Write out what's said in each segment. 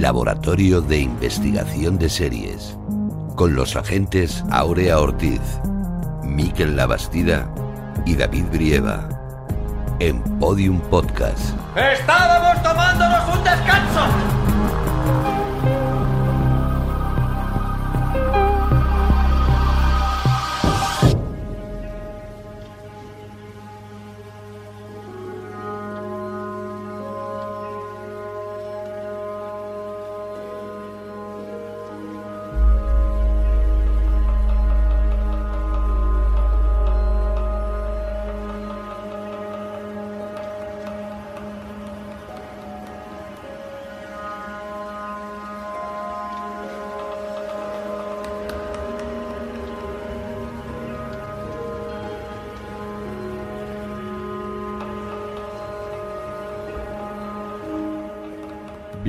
Laboratorio de Investigación de Series. Con los agentes Aurea Ortiz, Miquel Labastida y David Brieva. En Podium Podcast. Estábamos tomándonos un descanso.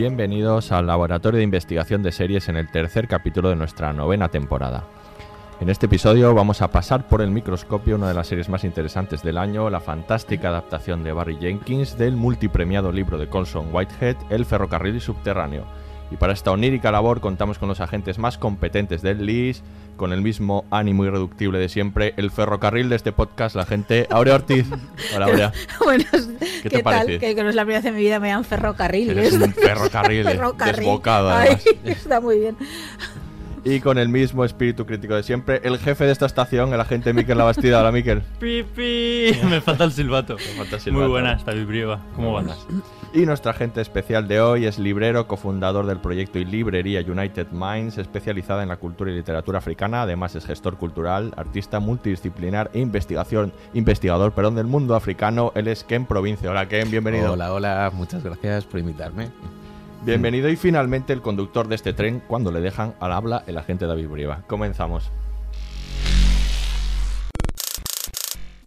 Bienvenidos al Laboratorio de Investigación de Series en el tercer capítulo de nuestra novena temporada. En este episodio vamos a pasar por el microscopio una de las series más interesantes del año, la fantástica adaptación de Barry Jenkins del multipremiado libro de Colson Whitehead, El ferrocarril subterráneo. Y para esta onírica labor contamos con los agentes más competentes del LIS, con el mismo ánimo irreductible de siempre, el ferrocarril de este podcast, la gente Aurea Ortiz. Hola, Aurea. Bueno, ¿Qué ¿qué, te tal? parece? Que, que no es la primera vez en mi vida me dan ferrocarril. Eres un ferrocarril, eh, desbocado, Ay, está muy bien. Y con el mismo espíritu crítico de siempre, el jefe de esta estación, el agente Miquel Labastida. Hola, Miquel. Pipi, me falta el silbato. falta el silbato. Muy buenas, David Brieva. ¿Cómo andas? Y nuestro agente especial de hoy es librero, cofundador del proyecto y librería United Minds, especializada en la cultura y literatura africana. Además es gestor cultural, artista multidisciplinar e investigación, investigador perdón, del mundo africano. Él es Ken Provincio. Hola, Ken, bienvenido. Hola, hola, muchas gracias por invitarme. Bienvenido y finalmente el conductor de este tren cuando le dejan al habla el agente David Brieva. Comenzamos.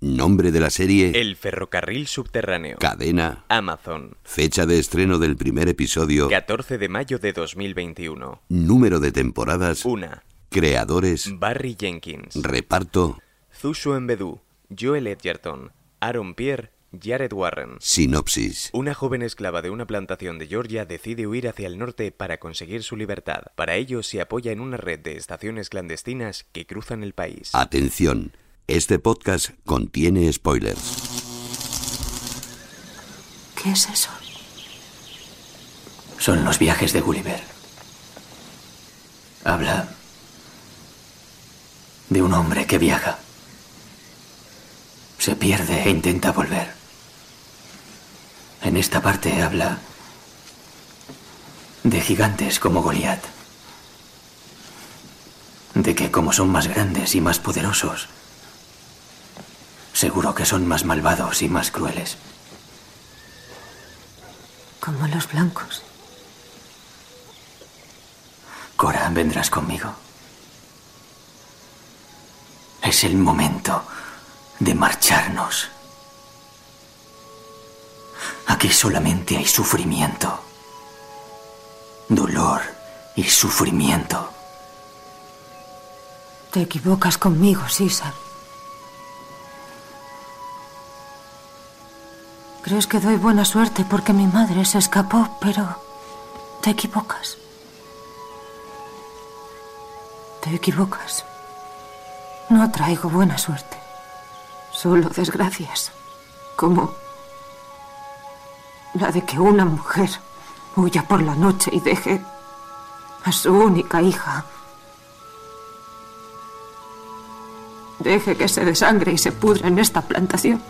Nombre de la serie, El ferrocarril subterráneo. cadena, Amazon. fecha de estreno del primer episodio, 14 de mayo de 2021. número de temporadas, 1. creadores, Barry Jenkins. reparto, Zushu Embedú. Joel Edgerton. Aaron Pierre. Jared Warren. sinopsis. Una joven esclava de una plantación de Georgia decide huir hacia el norte para conseguir su libertad. Para ello se apoya en una red de estaciones clandestinas que cruzan el país. Atención, este podcast contiene spoilers. ¿Qué es eso? Son los viajes de Gulliver. Habla de un hombre que viaja. Se pierde e intenta volver. En esta parte habla de gigantes como Goliat. De que como son más grandes y más poderosos, seguro que son más malvados y más crueles. Como los blancos. Cora, vendrás conmigo. Es el momento de marcharnos. Aquí solamente hay sufrimiento, dolor y sufrimiento. Te equivocas conmigo, César. Crees que doy buena suerte porque mi madre se escapó, pero te equivocas. Te equivocas. No traigo buena suerte. Solo desgracias. Como la de que una mujer huya por la noche y deje a su única hija. Deje que se desangre y se pudra en esta plantación.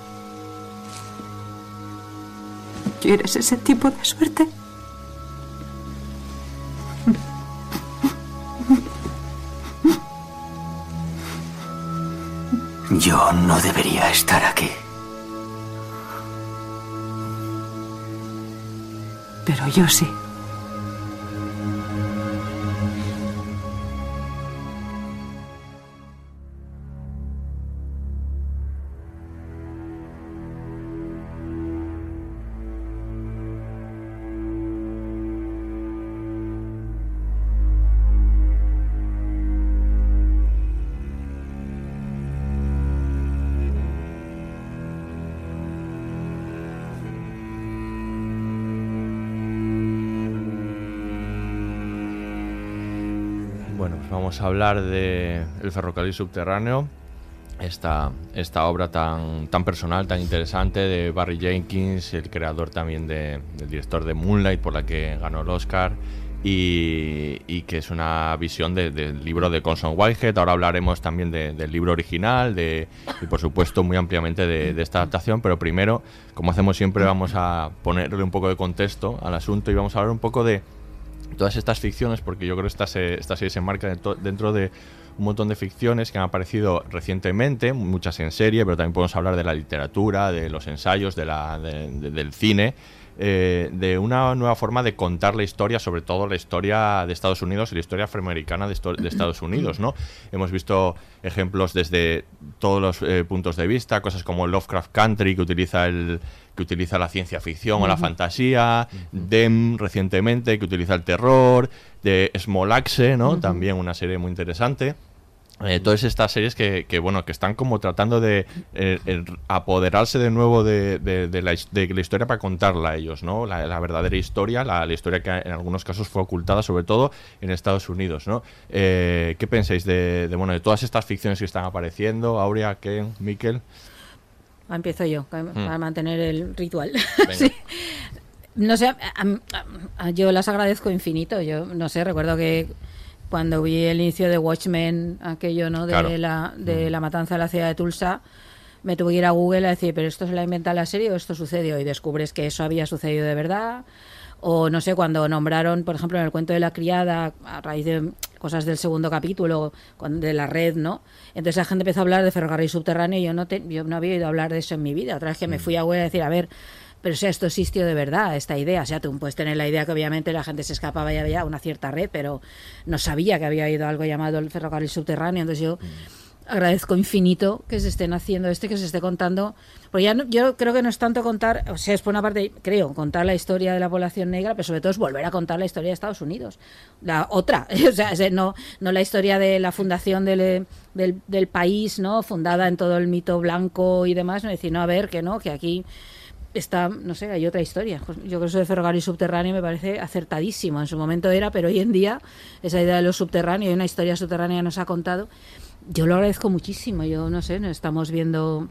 ¿Quieres ese tipo de suerte? Yo no debería estar aquí. Pero yo sí. Hablar de El ferrocarril subterráneo, esta, esta obra tan, tan personal, tan interesante de Barry Jenkins, el creador también de, del director de Moonlight, por la que ganó el Oscar, y, que es una visión de- del libro de Conson Whitehead. Ahora hablaremos también de- del libro original de, y, por supuesto, muy ampliamente de esta adaptación, pero primero, como hacemos siempre, vamos a ponerle un poco de contexto al asunto y vamos a hablar un poco de todas estas ficciones, porque yo creo que esta, se- esta se dentro, dentro de un montón de ficciones que han aparecido recientemente, muchas en serie, pero también podemos hablar de la literatura, de los ensayos, de la, de- de- del cine, eh, de una nueva forma de contar la historia, sobre todo la historia de Estados Unidos y la historia afroamericana de, de Estados Unidos, ¿no? Hemos visto ejemplos desde todos los eh, puntos de vista, cosas como Lovecraft Country, que utiliza el que utiliza la ciencia ficción o la fantasía, Dem recientemente, que utiliza el terror, de Small Axe, ¿no? También una serie muy interesante. Eh, todas estas series que, que, bueno que están como tratando de eh, el apoderarse de nuevo de, de- de la, de la historia para contarla a ellos no la, la verdadera historia la, la historia que en algunos casos fue ocultada sobre todo en Estados Unidos no Eh, qué pensáis de, bueno de todas estas ficciones que están apareciendo Aurea Ken Miquel Ah, Empiezo yo, ca- para mantener el ritual. Sí. No sé, a- a- a- yo las agradezco infinito. Yo no sé, recuerdo que cuando vi el inicio de Watchmen, aquello, ¿no? De, Claro. la, de la matanza de la ciudad de Tulsa, me tuve que ir a Google a decir, ¿pero esto se la inventa la serie o esto sucedió? Y descubres que eso había sucedido de verdad. O no sé, cuando nombraron, por ejemplo, en el cuento de la criada, a raíz de cosas del segundo capítulo, de la red, ¿no? Entonces la gente empezó a hablar de ferrocarril subterráneo y yo no, te- yo no había oído hablar de eso en mi vida. Otra vez que me fui a Google a decir, a ver, pero o sea, esto existió de verdad, esta idea. O sea, tú puedes tener la idea que obviamente la gente se escapaba y había una cierta red, pero no sabía que había ido algo llamado el ferrocarril subterráneo. Entonces yo agradezco infinito que se estén haciendo esto y que se esté contando. Porque ya no- yo creo que no es tanto contar, o sea, es por una parte, creo, contar la historia de la población negra, pero sobre todo es volver a contar la historia de Estados Unidos. La otra, o sea, es- no, no la historia de la fundación del, del, del país, ¿no? Fundada en todo el mito blanco y demás, no decir, no, a ver, que no, que aquí está, no sé, hay otra historia. Yo creo que eso de ferrocarril subterráneo me parece acertadísimo. En su momento era, pero hoy en día esa idea de lo subterráneo y una historia subterránea nos ha contado. Yo lo agradezco muchísimo. Yo no sé, estamos viendo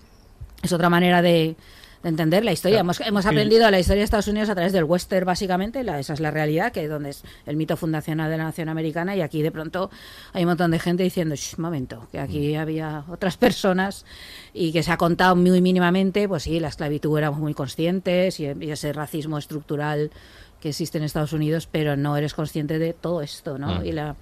es otra manera de, de entender la historia. Claro. Hemos, hemos Sí. aprendido la historia de Estados Unidos a través del western, básicamente. La, esa es la realidad, que es donde es el mito fundacional de la nación americana. Y aquí, de pronto, hay un montón de gente diciendo, "Shh, momento, que aquí había otras personas y que se ha contado muy mínimamente. Pues sí, la esclavitud éramos muy conscientes y, y ese racismo estructural que existe en Estados Unidos, pero no eres consciente de todo esto, ¿no? Mm. Y la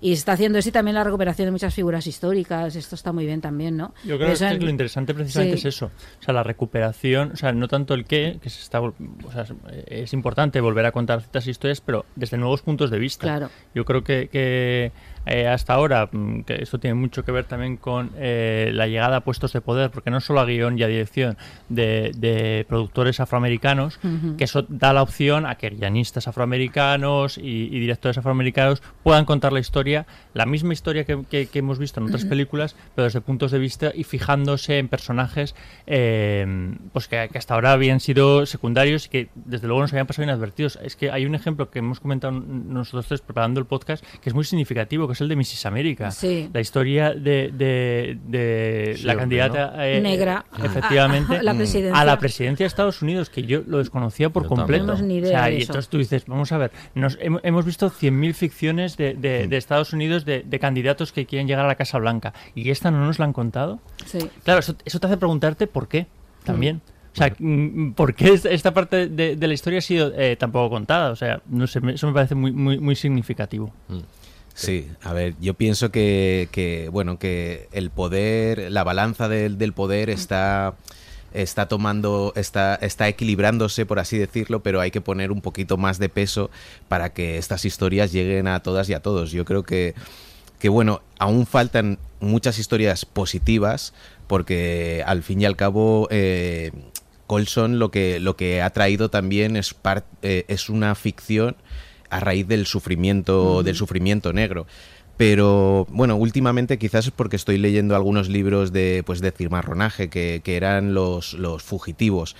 y se está haciendo así también la recuperación de muchas figuras históricas. Esto está muy bien también, ¿no? Yo creo Eso que en- lo interesante precisamente Sí. es eso. O sea, la recuperación, o sea, no tanto el qué, que se está, o sea, es- es importante volver a contar ciertas historias, pero desde nuevos puntos de vista. Claro. Yo creo que, que, eh, hasta ahora, mm, que esto tiene mucho que ver también con eh, la llegada a puestos de poder, porque no solo a guion y a dirección de, de productores afroamericanos, que eso da la opción a que guionistas afroamericanos y, y directores afroamericanos puedan contar la historia, la misma historia que, que- que hemos visto en otras películas, pero desde puntos de vista y fijándose en personajes eh, pues que, que hasta ahora habían sido secundarios y que desde luego nos habían pasado inadvertidos. Es que hay un ejemplo que hemos comentado nosotros tres preparando el podcast que es muy significativo, que es el de Mrs. América. Sí. La historia de, de- de la candidata ¿no? eh, Negra eh, a- efectivamente a la presidencia. a la presidencia de Estados Unidos, que yo lo desconocía por Yo completo. No tenemos ni idea O sea, de y eso. entonces tú dices, vamos a ver, nos, hem- hemos visto 100.000 ficciones de, de- de Estados Unidos de, de candidatos que quieren llegar a la Casa Blanca y esta no nos la han contado. Sí. Claro, eso, eso te hace preguntarte por qué también. O sea, mm, ¿por qué es- esta parte de, de la historia ha sido eh, tan poco contada? O sea, no sé, me- eso me parece muy, muy, muy significativo. Sí, a ver, yo pienso que, que, bueno, que el poder, la balanza del, del poder está está tomando, está, está equilibrándose, por así decirlo, pero hay que poner un poquito más de peso para que estas historias lleguen a todas y a todos. Yo creo que, que bueno, aún faltan muchas historias positivas, porque al fin y al cabo eh, Colson lo que, lo que ha traído también es, par- eh, es una ficción a raíz del sufrimiento, del sufrimiento negro. Pero bueno, últimamente quizás es porque estoy leyendo algunos libros de pues de cimarronaje que, que eran los, los fugitivos.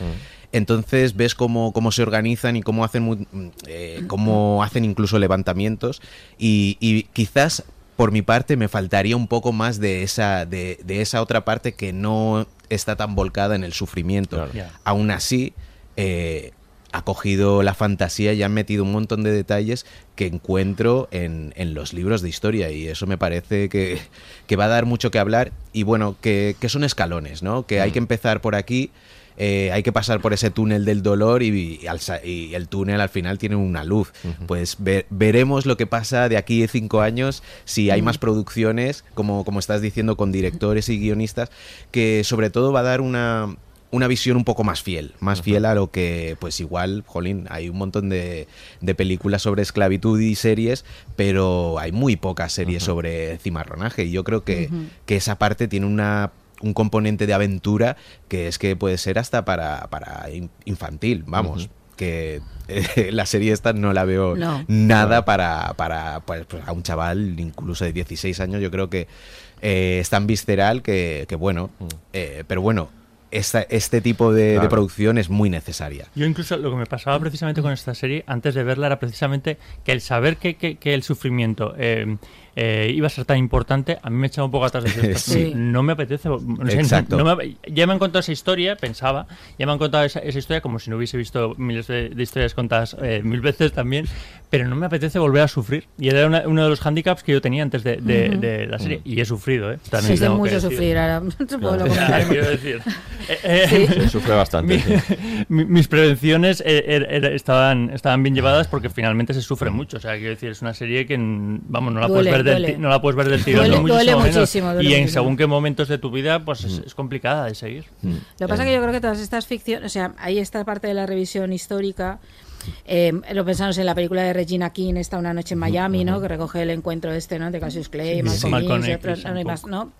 Entonces ves cómo, cómo se organizan y cómo hacen eh, cómo hacen incluso levantamientos y, y quizás por mi parte me faltaría un poco más de esa, de, de esa otra parte que no está tan volcada en el sufrimiento. Claro. Aún así, eh, ha cogido la fantasía y han metido un montón de detalles que encuentro en, en los libros de historia y eso me parece que, que va a dar mucho que hablar y bueno, que, que son escalones, ¿no? Que hay que empezar por aquí. eh, hay que pasar por ese túnel del dolor y, y al sa- y el túnel al final tiene una luz. Pues ve- veremos lo que pasa de aquí a cinco años, si hay más producciones, como, como estás diciendo, con directores y guionistas, que sobre todo va a dar una, una visión un poco más fiel, más fiel a lo que, pues igual, jolín, hay un montón de, de películas sobre esclavitud y series, pero hay muy pocas series sobre cimarronaje y yo creo que, que esa parte tiene una un componente de aventura que es que puede ser hasta para, para in- infantil, vamos. Que eh, la serie esta no la veo No. nada para, para pues, pues, a un chaval incluso de 16 años. Yo creo que eh, es tan visceral que, que bueno. eh, pero bueno, esta- este tipo de, producción es muy necesaria. Yo incluso lo que me pasaba precisamente con esta serie, antes de verla, era precisamente que el saber que, que- que el sufrimiento eh, eh, iba a ser tan importante, a mí me echaba un poco atrás de esto. Sí. No me apetece... no sé, Exacto. no me- ya me han contado esa historia, pensaba, ya me han contado esa, esa historia como si no hubiese visto miles de, de historias contadas eh, mil veces también, pero no me apetece volver a sufrir. Y era una- uno de los handicaps que yo tenía antes de, de- Ujú. de la serie. Y he sufrido, ¿eh? Sí, También tengo que mucho decir. sufrir ahora. No puedo comentar. quiero decir. Eh, eh, Se sufre bastante. mi- sí. mi- mis prevenciones eh, er- er- estaban, estaban bien llevadas porque finalmente se sufre mucho. O sea, quiero decir, es una serie que, vamos, no la, Duele, puedes, ver del, duele. no la puedes ver del tirón. Duele- duele muchísimo, duele y en según qué momentos de tu vida, pues es, es complicada de seguir. Lo que pasa es que yo creo que todas estas ficciones, o sea, hay esta parte de la revisión histórica. Eh, lo pensamos en la película de Regina King, está una noche en Miami, ¿no? Que recoge el encuentro este, ¿no? De Cassius Clay, Malcolm Malcolm X, y otros, no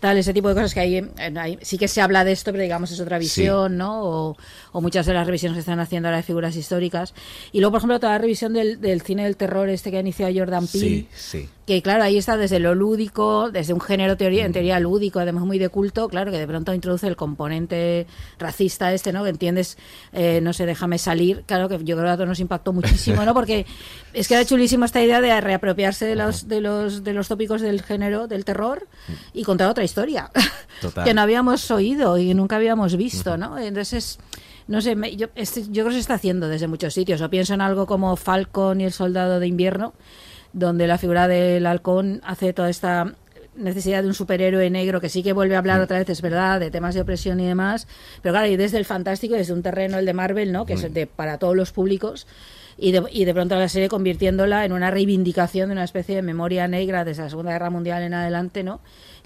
Tal, ese tipo de cosas que hay, en- hay- sí que se habla de esto, pero digamos es otra visión, ¿no? O, o muchas de las revisiones que están haciendo ahora de figuras históricas. Y luego, por ejemplo, toda la revisión del, del cine del terror este que ha iniciado Jordan Peele, Sí, sí. que claro, ahí está desde lo lúdico, desde un género teoría, en teoría lúdico, además muy de culto, claro, que de pronto introduce el componente racista este, ¿no? Que entiendes, eh, no sé, déjame salir, claro, que yo creo que a todos nos impactó muchísimo, ¿no? Porque es que era chulísimo esta idea de reapropiarse de los, de los, de los tópicos del género, del terror, y contar otra historia, Total. que no habíamos oído y nunca habíamos visto, ¿no? Entonces... No sé, me- yo, este- yo creo que se está haciendo desde muchos sitios. O pienso en algo como Falcon y el Soldado de Invierno, donde la figura del halcón hace toda esta necesidad de un superhéroe negro que sí que vuelve a hablar otra vez, es verdad, de temas de opresión y demás, pero claro, y desde el fantástico, desde un terreno, el de Marvel, ¿no? que es de, para todos los públicos, y de, y de pronto la serie convirtiéndola en una reivindicación de una especie de memoria negra desde la Segunda Guerra Mundial en adelante, ¿no?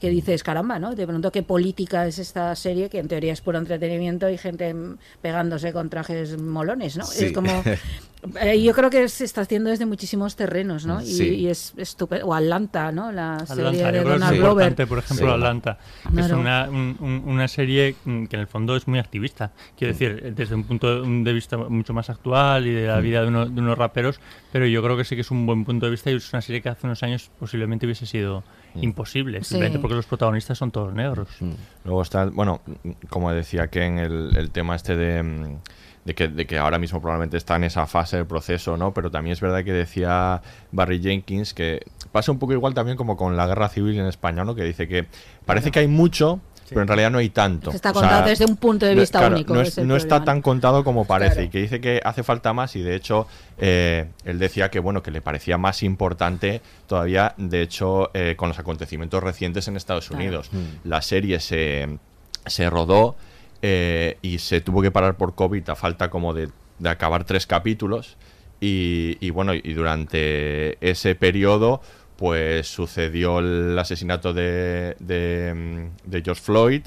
Que dices, caramba, ¿no? De pronto, ¿qué política es esta serie? Que en teoría es puro entretenimiento y gente mm, pegándose con trajes molones, ¿no? Sí. Es como... eh, yo creo que se está haciendo desde muchísimos terrenos, ¿no? Y, Sí. y es estupendo. O Atlanta, ¿no? La serie Atlanta, de yo creo que es Donald importante, Glover. por ejemplo, Sí. Atlanta. Es Claro. una, un- un- una serie mm, que en el fondo es muy activista. Quiero decir, desde un punto de vista mucho más actual y de la vida de, uno- de unos raperos, pero yo creo que sí que es un buen punto de vista y es una serie que hace unos años posiblemente hubiese sido imposible, Sí. simplemente porque los protagonistas son todos negros. Luego está, bueno, como decía que en el, el tema este de, mm, de que, de que ahora mismo probablemente está en esa fase del proceso, ¿no? Pero también es verdad que decía Barry Jenkins que pasa un poco igual también como con la guerra civil en España, ¿no? Que dice que parece que hay mucho, pero en realidad no hay tanto. Que está O sea, contado desde un punto de no- vista claro, único. No, es es- el no está tan contado como parece Claro. y que dice que hace falta más y de hecho eh, él decía que bueno que le parecía más importante todavía de hecho eh, con los acontecimientos recientes en Estados Claro. Unidos la serie se, se rodó eh, y se tuvo que parar por COVID a falta como de, de acabar tres capítulos y, y bueno y durante ese periodo pues sucedió el asesinato de, de, mm, de George Floyd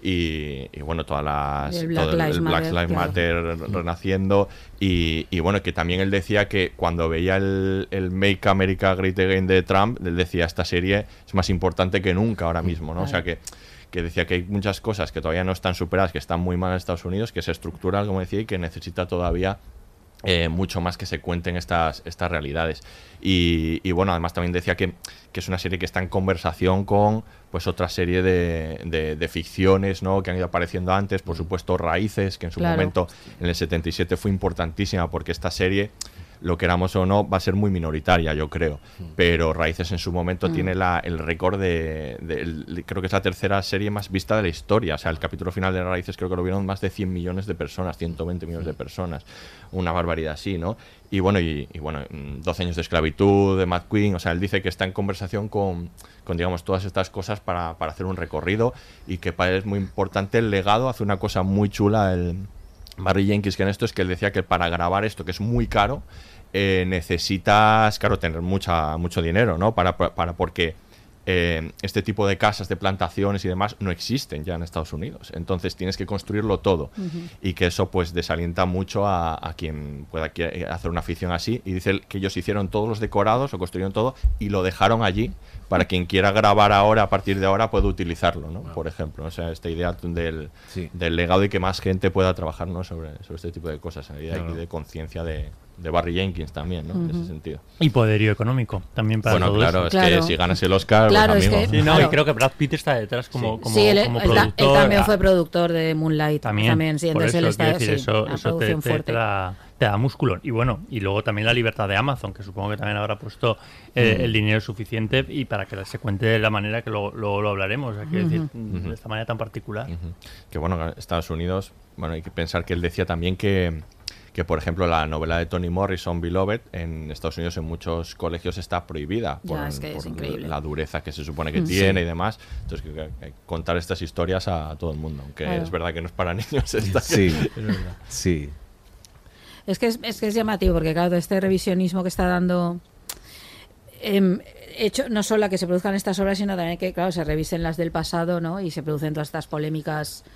y, y, bueno todas las el Black todo Lives Black Matter, Lives claro. Matter renaciendo y, y bueno que también él decía que cuando veía el, el Make America Great Again de Trump él decía esta serie es más importante que nunca ahora mismo no o sea que que decía que hay muchas cosas que todavía no están superadas que están muy mal en Estados Unidos que se estructuran como decía y que necesita todavía eh, mucho más que se cuenten estas, estas realidades. Y, y bueno, además también decía que, que es una serie que está en conversación con pues otra serie de, de- de ficciones ¿no? que han ido apareciendo antes, por supuesto Raíces, que en su Claro. momento en el 77 fue importantísima porque esta serie lo queramos o no, va a ser muy minoritaria, yo creo. Pero Raíces en su momento Mm. tiene la, el récord de, de- el- Creo que es la tercera serie más vista de la historia. O sea, el capítulo final de Raíces creo que lo vieron más de 100 millones de personas, 120 millones de personas. Una barbaridad así, ¿no? Y bueno, y, y bueno, mm, 12 años de esclavitud, de Mad Queen. O sea, él dice que está en conversación con, con digamos, todas estas cosas para, para hacer un recorrido y que para él es muy importante el legado. Hace una cosa muy chula el Barry Jenkins que en esto es que él decía que para grabar esto, que es muy caro, eh, necesitas, claro, tener mucha, mucho dinero, ¿no? Para, para porque eh, este tipo de casas, de plantaciones y demás no existen ya en Estados Unidos. Entonces tienes que construirlo todo. Y que eso pues desalienta mucho a, a quien pueda qui- hacer una afición así. Y dice que ellos hicieron todos los decorados o construyeron todo y lo dejaron allí para quien quiera grabar ahora, a partir de ahora, puede utilizarlo, ¿no? Por ejemplo, o sea, esta idea del, Sí. del legado y que más gente pueda trabajar ¿no? sobre, sobre este tipo de cosas, la idea de conciencia de, de Barry Jenkins también, ¿no? En ese sentido. Y poderío económico también para bueno, todo claro, es Claro. que si ganas el Oscar, Claro, pues, es que- amigo. Sí, no, Claro. y creo que Brad Pitt está detrás como, como, sí, él, como él también ah, fue productor de Moonlight. También, sí, por entonces eso, él está decir, sí, eso, una eso te, producción te- fuerte. te da, te da músculo. Y bueno, y luego también la libertad de Amazon, que supongo que también habrá puesto eh, Mm. el dinero suficiente y para que se cuente de la manera que luego, luego lo hablaremos. O sea, quiero decir, de esta manera tan particular. Que bueno, Estados Unidos, bueno, hay que pensar que él decía también que, que, por ejemplo, la novela de Toni Morrison, Beloved, en Estados Unidos en muchos colegios está prohibida Ya, por, es que es por increíble. la dureza que se supone que Mm. tiene y demás. Entonces, que, que- que contar estas historias a todo el mundo, aunque Claro. es verdad que no es para niños. esta- Sí, es verdad. sí. Es que es, es que es llamativo, porque claro, este revisionismo que está dando em, hecho no solo a que se produzcan estas obras, sino también que, claro, se revisen las del pasado, ¿no? Y se producen todas estas polémicas eh,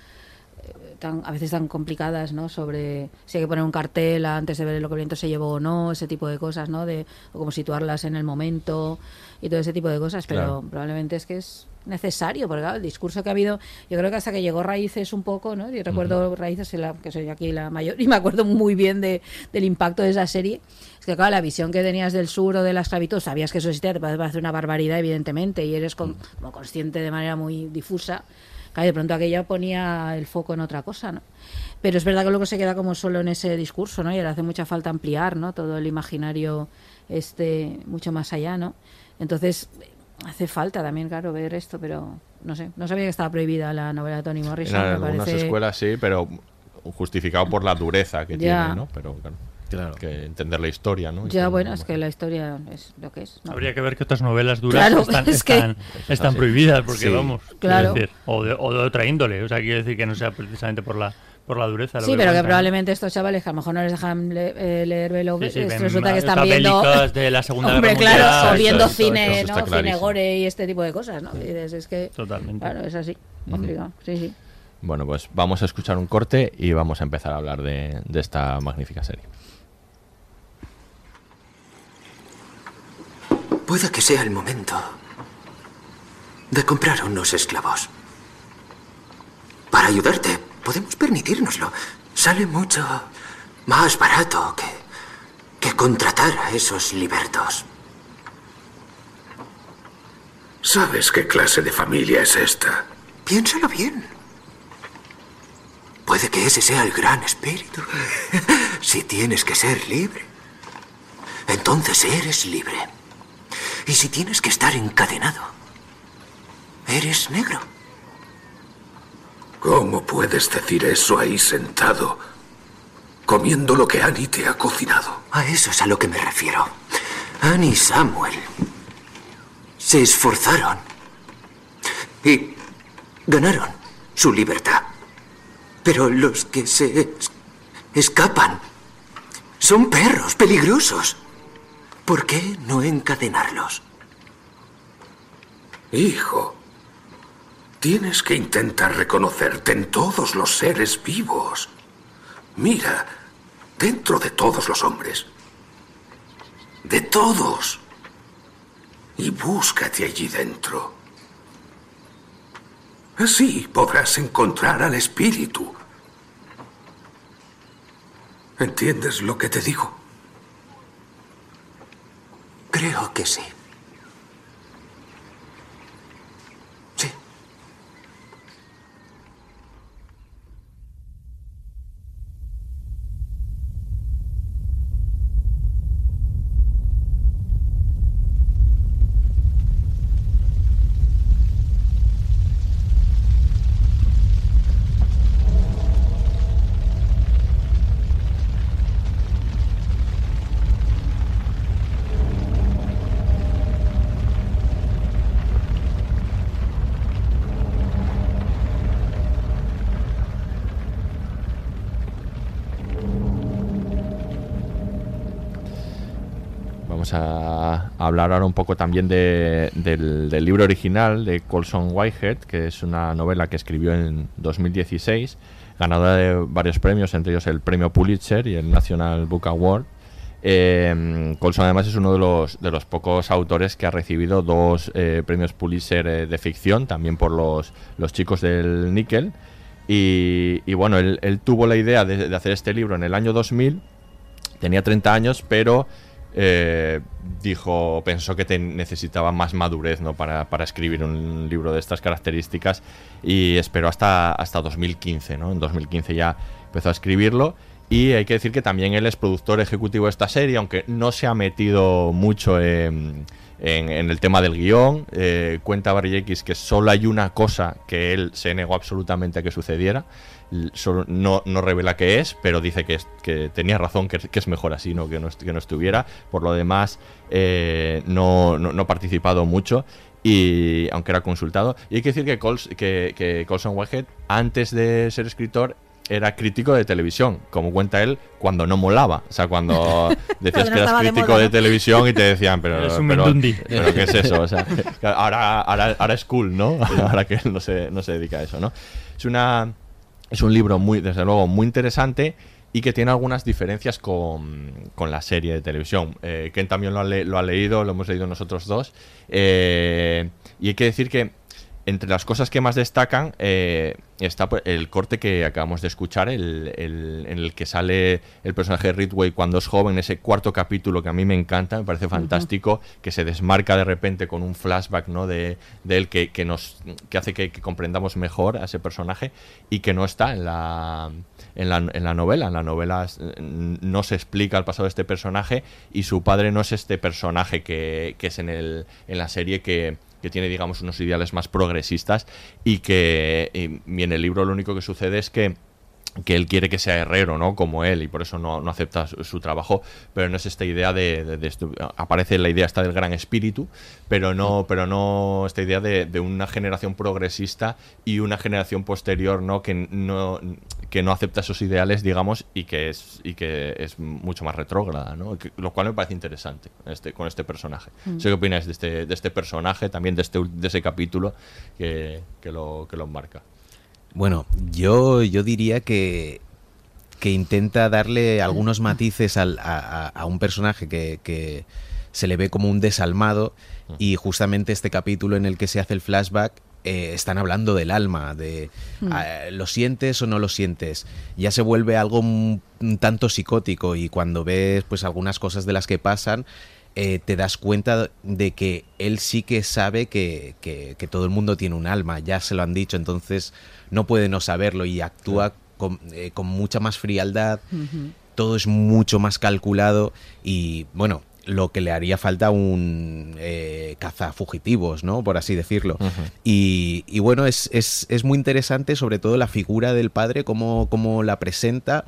tan, a veces tan complicadas, ¿no? Sobre si hay que poner un cartel antes de ver lo que el viento se llevó o no, ese tipo de cosas, ¿no? De o cómo situarlas en el momento y todo ese tipo de cosas, pero Claro. probablemente es que es necesario, porque claro, el discurso que ha habido, yo creo que hasta que llegó Raíces un poco, ¿no? Yo recuerdo Raíces, la- que soy aquí la mayor, y me acuerdo muy bien de, del impacto de esa serie. Es que, claro, la visión que tenías del sur o de la esclavitud, sabías que eso existía, te parece una barbaridad, evidentemente, y eres con- como consciente de manera muy difusa. Claro, de pronto aquella ponía el foco en otra cosa, ¿no? Pero es verdad que luego se queda como solo en ese discurso, ¿no? Y ahora hace mucha falta ampliar, ¿no? Todo el imaginario este mucho más allá, ¿no? Entonces, hace falta también, claro, ver esto, pero no sé, no sabía que estaba prohibida la novela de Toni En Morrison. me algunas parece- escuelas sí, pero justificado por la dureza que Ya. tiene, ¿no? Pero claro, Claro. que entender la historia, ¿no? Ya, bueno, es que la historia es lo que es. ¿no? Habría que ver que otras novelas duras Claro, están, es que- están, están prohibidas, porque Sí. vamos, Claro. decir, o, de, o de otra índole. O sea, quiero decir que no sea precisamente por la, por la dureza. lo Sí, pero que probablemente estos chavales que a lo mejor no les dejan le- eh, leer Beloved, Sí, sí, resulta que están viendo de la Segunda Hombre, Guerra claro, Mundial, o viendo eso, cine, eso ¿no? Cine gore y este tipo de cosas, ¿no? Y dices, es que Totalmente. claro, es así, complicado. Sí, sí. Bueno, pues vamos a escuchar un corte y vamos a empezar a hablar de, de esta magnífica serie. Puede que sea el momento de comprar unos esclavos. Para ayudarte, podemos permitírnoslo. Sale mucho más barato que, que contratar a esos libertos. ¿Sabes qué clase de familia es esta? Piénsalo bien. Puede que ese sea el gran espíritu. si tienes que ser libre, entonces eres libre. Y si tienes que estar encadenado, eres negro. ¿Cómo puedes decir eso ahí sentado, comiendo lo que Annie te ha cocinado? A eso es a lo que me refiero. Annie y Samuel se esforzaron y ganaron su libertad. Pero los que se es- escapan son perros peligrosos. ¿Por qué no encadenarlos? Hijo, tienes que intentar reconocerte en todos los seres vivos. Mira, dentro de todos los hombres. De todos. Y búscate allí dentro. Así podrás encontrar al espíritu. ¿Entiendes lo que te digo? Creo que sí. Hablar ahora un poco también de, del, libro original de Colson Whitehead, que es una novela que escribió en 2016, ganadora de varios premios, entre ellos el premio Pulitzer y el National Book Award. Eh, Colson además es uno de los, de los pocos autores que ha recibido dos eh, premios Pulitzer eh, de ficción, también por los, los chicos del níquel. Y, bueno, él, tuvo la idea de, de, hacer este libro en el año 2000, tenía 30 años, pero dijo, pensó que te necesitaba más madurez ¿no? para, para, escribir un libro de estas características y esperó hasta, hasta 2015. ¿no? En 2015 ya empezó a escribirlo y hay que decir que también él es productor ejecutivo de esta serie, aunque no se ha metido mucho en, en, en el tema del guion. Eh, cuenta Barry X que solo hay una cosa que él se negó absolutamente a que sucediera. Solo, no, no, revela qué es, pero dice que, es, que tenía razón, que, que, es mejor así, ¿no? Que, no, que no estuviera. Por lo demás, eh, no, no, no, ha participado mucho. Y aunque era consultado. Y hay que decir que, Cols, que, que Colson Whitehead, antes de ser escritor, era crítico de televisión, como cuenta él, cuando no molaba. O sea, cuando decías que eras crítico de, moda, de, televisión y te decían, pero, pero, pero, ¿qué es eso? O sea, ahora, ahora, ahora es cool, ¿no? Ahora que él no se, no se dedica a eso, ¿no? Es una es un libro muy, desde luego, muy interesante y que tiene algunas diferencias con, con la serie de televisión. Eh, Ken también lo ha, leído, lo hemos leído nosotros dos. Eh, y hay que decir que entre las cosas que más destacan eh, está el corte que acabamos de escuchar, el, el, en el que sale el personaje de Ridway cuando es joven, ese cuarto capítulo que a mí me encanta, me parece fantástico, uh -huh. que se desmarca de repente con un flashback ¿no? de, de él que, que, nos, que hace que, que, comprendamos mejor a ese personaje y que no está en la, en la, en la novela. En la novela no se explica el pasado de este personaje y su padre no es este personaje que, que es en, el, en la serie que que tiene, digamos, unos ideales más progresistas y que y en el libro lo único que sucede es que que él quiere que sea herrero, ¿no? Como él, y por eso no, no acepta su, su, trabajo, pero no es esta idea de, de, de, aparece la idea esta del gran espíritu, pero no, pero no esta idea de, de, una generación progresista y una generación posterior, ¿no? Que no, que no acepta esos ideales, digamos, y que es, y que es mucho más retrógrada, ¿no? Que, lo cual me parece interesante este, con este personaje. Mm. ¿Qué opináis de este, de este personaje, también de, este, de ese capítulo que, que, lo, que lo marca? Bueno, yo, yo diría que, que intenta darle algunos matices al, a, a, un personaje que, que, se le ve como un desalmado y justamente este capítulo en el que se hace el flashback eh, están hablando del alma, de mm. uh, lo sientes o no lo sientes. Ya se vuelve algo un, un tanto psicótico y cuando ves pues algunas cosas de las que pasan eh, te das cuenta de que él sí que sabe que, que, que, todo el mundo tiene un alma, ya se lo han dicho, entonces no puede no saberlo y actúa con, eh, con mucha más frialdad, uh -huh. todo es mucho más calculado y bueno, lo que le haría falta un eh, cazafugitivos, ¿no? Por así decirlo. Uh -huh. y, y, bueno, es, es, es, muy interesante sobre todo la figura del padre, cómo, cómo la presenta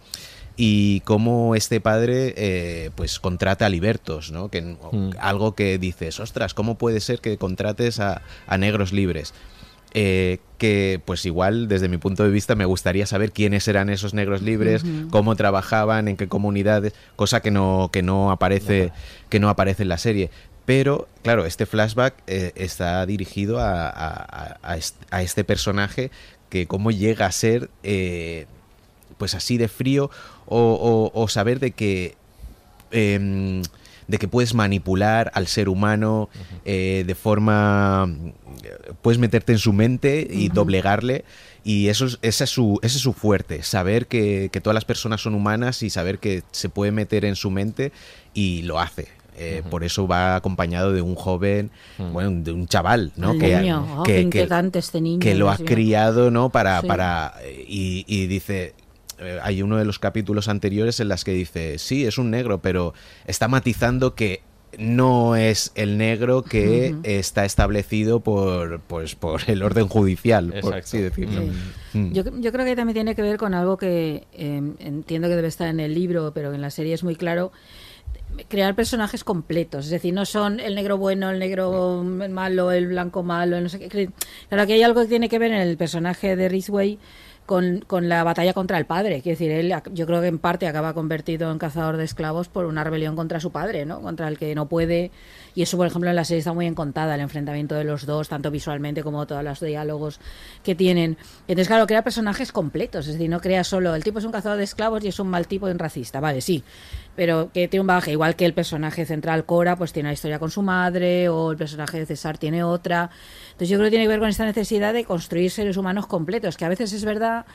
y cómo este padre eh, pues contrata a libertos, ¿no? Que, mm. Algo que dices, ostras, ¿cómo puede ser que contrates a, a negros libres? Eh, que pues igual desde mi punto de vista me gustaría saber quiénes eran esos negros libres, uh -huh. cómo trabajaban, en qué comunidades, cosa que no, que no aparece, que no aparece en la serie. Pero, claro, este flashback eh, está dirigido a, a, a, a, este personaje que cómo llega a ser eh, pues así de frío o, o, o saber de que eh, de que puedes manipular al ser humano uh -huh. eh, de forma puedes meterte en su mente y uh -huh. doblegarle y eso es, ese, es su, ese es su fuerte, saber que, que, todas las personas son humanas y saber que se puede meter en su mente y lo hace. Eh, uh -huh. Por eso va acompañado de un joven, bueno, de un chaval, ¿no? que, niño. Oh, que, que, este niño, que, lo ha criado, ¿no? Para, sí. para y, y dice, hay uno de los capítulos anteriores en las que dice, sí, es un negro, pero está matizando que no es el negro que uh -huh. está establecido por pues por el orden judicial, Exacto. por así decirlo. Sí. Mm. Yo, yo, creo que también tiene que ver con algo que eh, entiendo que debe estar en el libro, pero en la serie es muy claro crear personajes completos, es decir, no son el negro bueno, el negro malo, el blanco malo, no sé qué. Claro que hay algo que tiene que ver en el personaje de Rizway con, con la batalla contra el padre. Quiero decir, él, yo creo que en parte acaba convertido en cazador de esclavos por una rebelión contra su padre, ¿no? Contra el que no puede. Y eso, por ejemplo, en la serie está muy bien contada, el enfrentamiento de los dos, tanto visualmente como todos los diálogos que tienen. Entonces, claro, crea personajes completos, es decir, no crea solo el tipo es un cazador de esclavos y es un mal tipo y un racista, vale, sí, pero que tiene un bagaje, igual que el personaje central Cora, pues tiene una historia con su madre, o el personaje de César tiene otra. Entonces yo creo que tiene que ver con esta necesidad de construir seres humanos completos, que a veces es verdad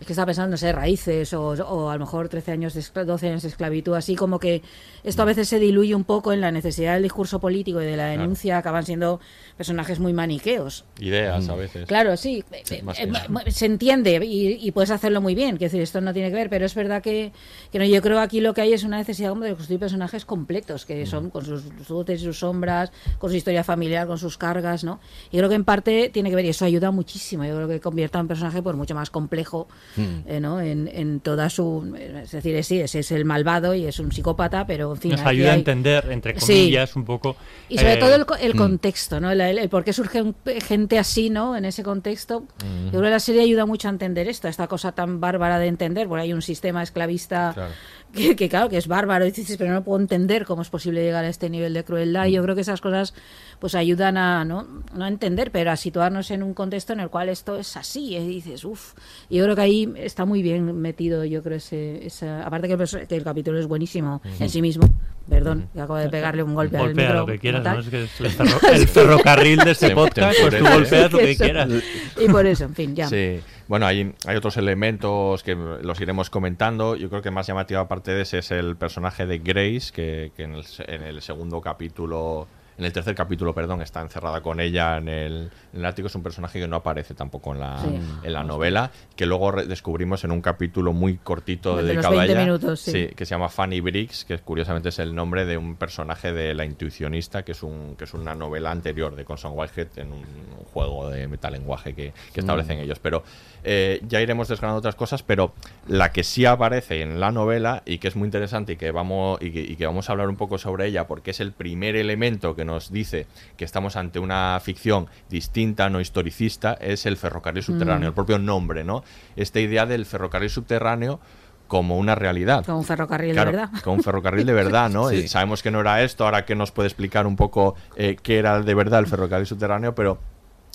es que estaba pensando, no sé, raíces o, o, a lo mejor 13 años, de 12 años de esclavitud, así como que esto a veces se diluye un poco en la necesidad del discurso político y de la denuncia, acaban siendo personajes muy maniqueos. Ideas a veces. Claro, sí, eh, eh, se entiende y, puedes hacerlo muy bien, que decir, esto no tiene que ver, pero es verdad que, que no, yo creo que aquí lo que hay es una necesidad como de construir personajes completos, que son con sus luces y sus sombras, con su historia familiar, con sus cargas, ¿no? Y creo que en parte tiene que ver y eso ayuda muchísimo, yo creo que convierta a un personaje pues mucho más complejo eh, ¿no? En, en, toda su... Es decir, sí, ese es el malvado y es un psicópata, pero en fin... Nos ayuda a entender, entre comillas, un poco... Y sobre todo el, el mm. contexto, ¿no? El, por qué surge gente así, ¿no? En ese contexto. Yo creo que la serie ayuda mucho a entender esto, esta cosa tan bárbara de entender, porque hay un sistema esclavista que, claro, que es bárbaro, y dices, pero no puedo entender cómo es posible llegar a este nivel de crueldad. Y yo creo que esas cosas pues ayudan a, ¿no? no a entender, pero a situarnos en un contexto en el cual esto es así. Y dices, uff, yo creo que ahí está muy bien metido, yo creo, ese, esa, aparte que el, que el capítulo es buenísimo en sí mismo. Perdón, que acabo de pegarle un golpe, golpea al micro. lo que quieras, ¿no? Es que es el, ferro, el, ferrocarril de este podcast, pues tú golpeas lo que quieras. Y por eso, en fin, ya. Sí. Bueno, hay, otros elementos que los iremos comentando. Yo creo que más llamativo aparte de ese es el personaje de Grace, que, que en, el, en el segundo capítulo en el tercer capítulo, perdón, está encerrada con ella en el, en el ático. Es un personaje que no aparece tampoco en la, en la novela, que luego descubrimos en un capítulo muy cortito de dedicado a ella. Minutos, sí. que se llama Fanny Briggs, que curiosamente es el nombre de un personaje de La Intuicionista, que es, un, que es una novela anterior de Conson Whitehead en un, juego de metalenguaje que, que establecen mm. ellos. Pero eh, ya iremos desgranando otras cosas, pero la que sí aparece en la novela y que es muy interesante y que vamos, y que, y que vamos a hablar un poco sobre ella porque es el primer elemento que nos dice que estamos ante una ficción distinta, no historicista, es el ferrocarril subterráneo, mm. el propio nombre, ¿no? Esta idea del ferrocarril subterráneo como una realidad. Como un ferrocarril de verdad. Como un ferrocarril de verdad, ¿no? Y sabemos que no era esto, ahora que nos puede explicar un poco eh, qué era de verdad el ferrocarril subterráneo, pero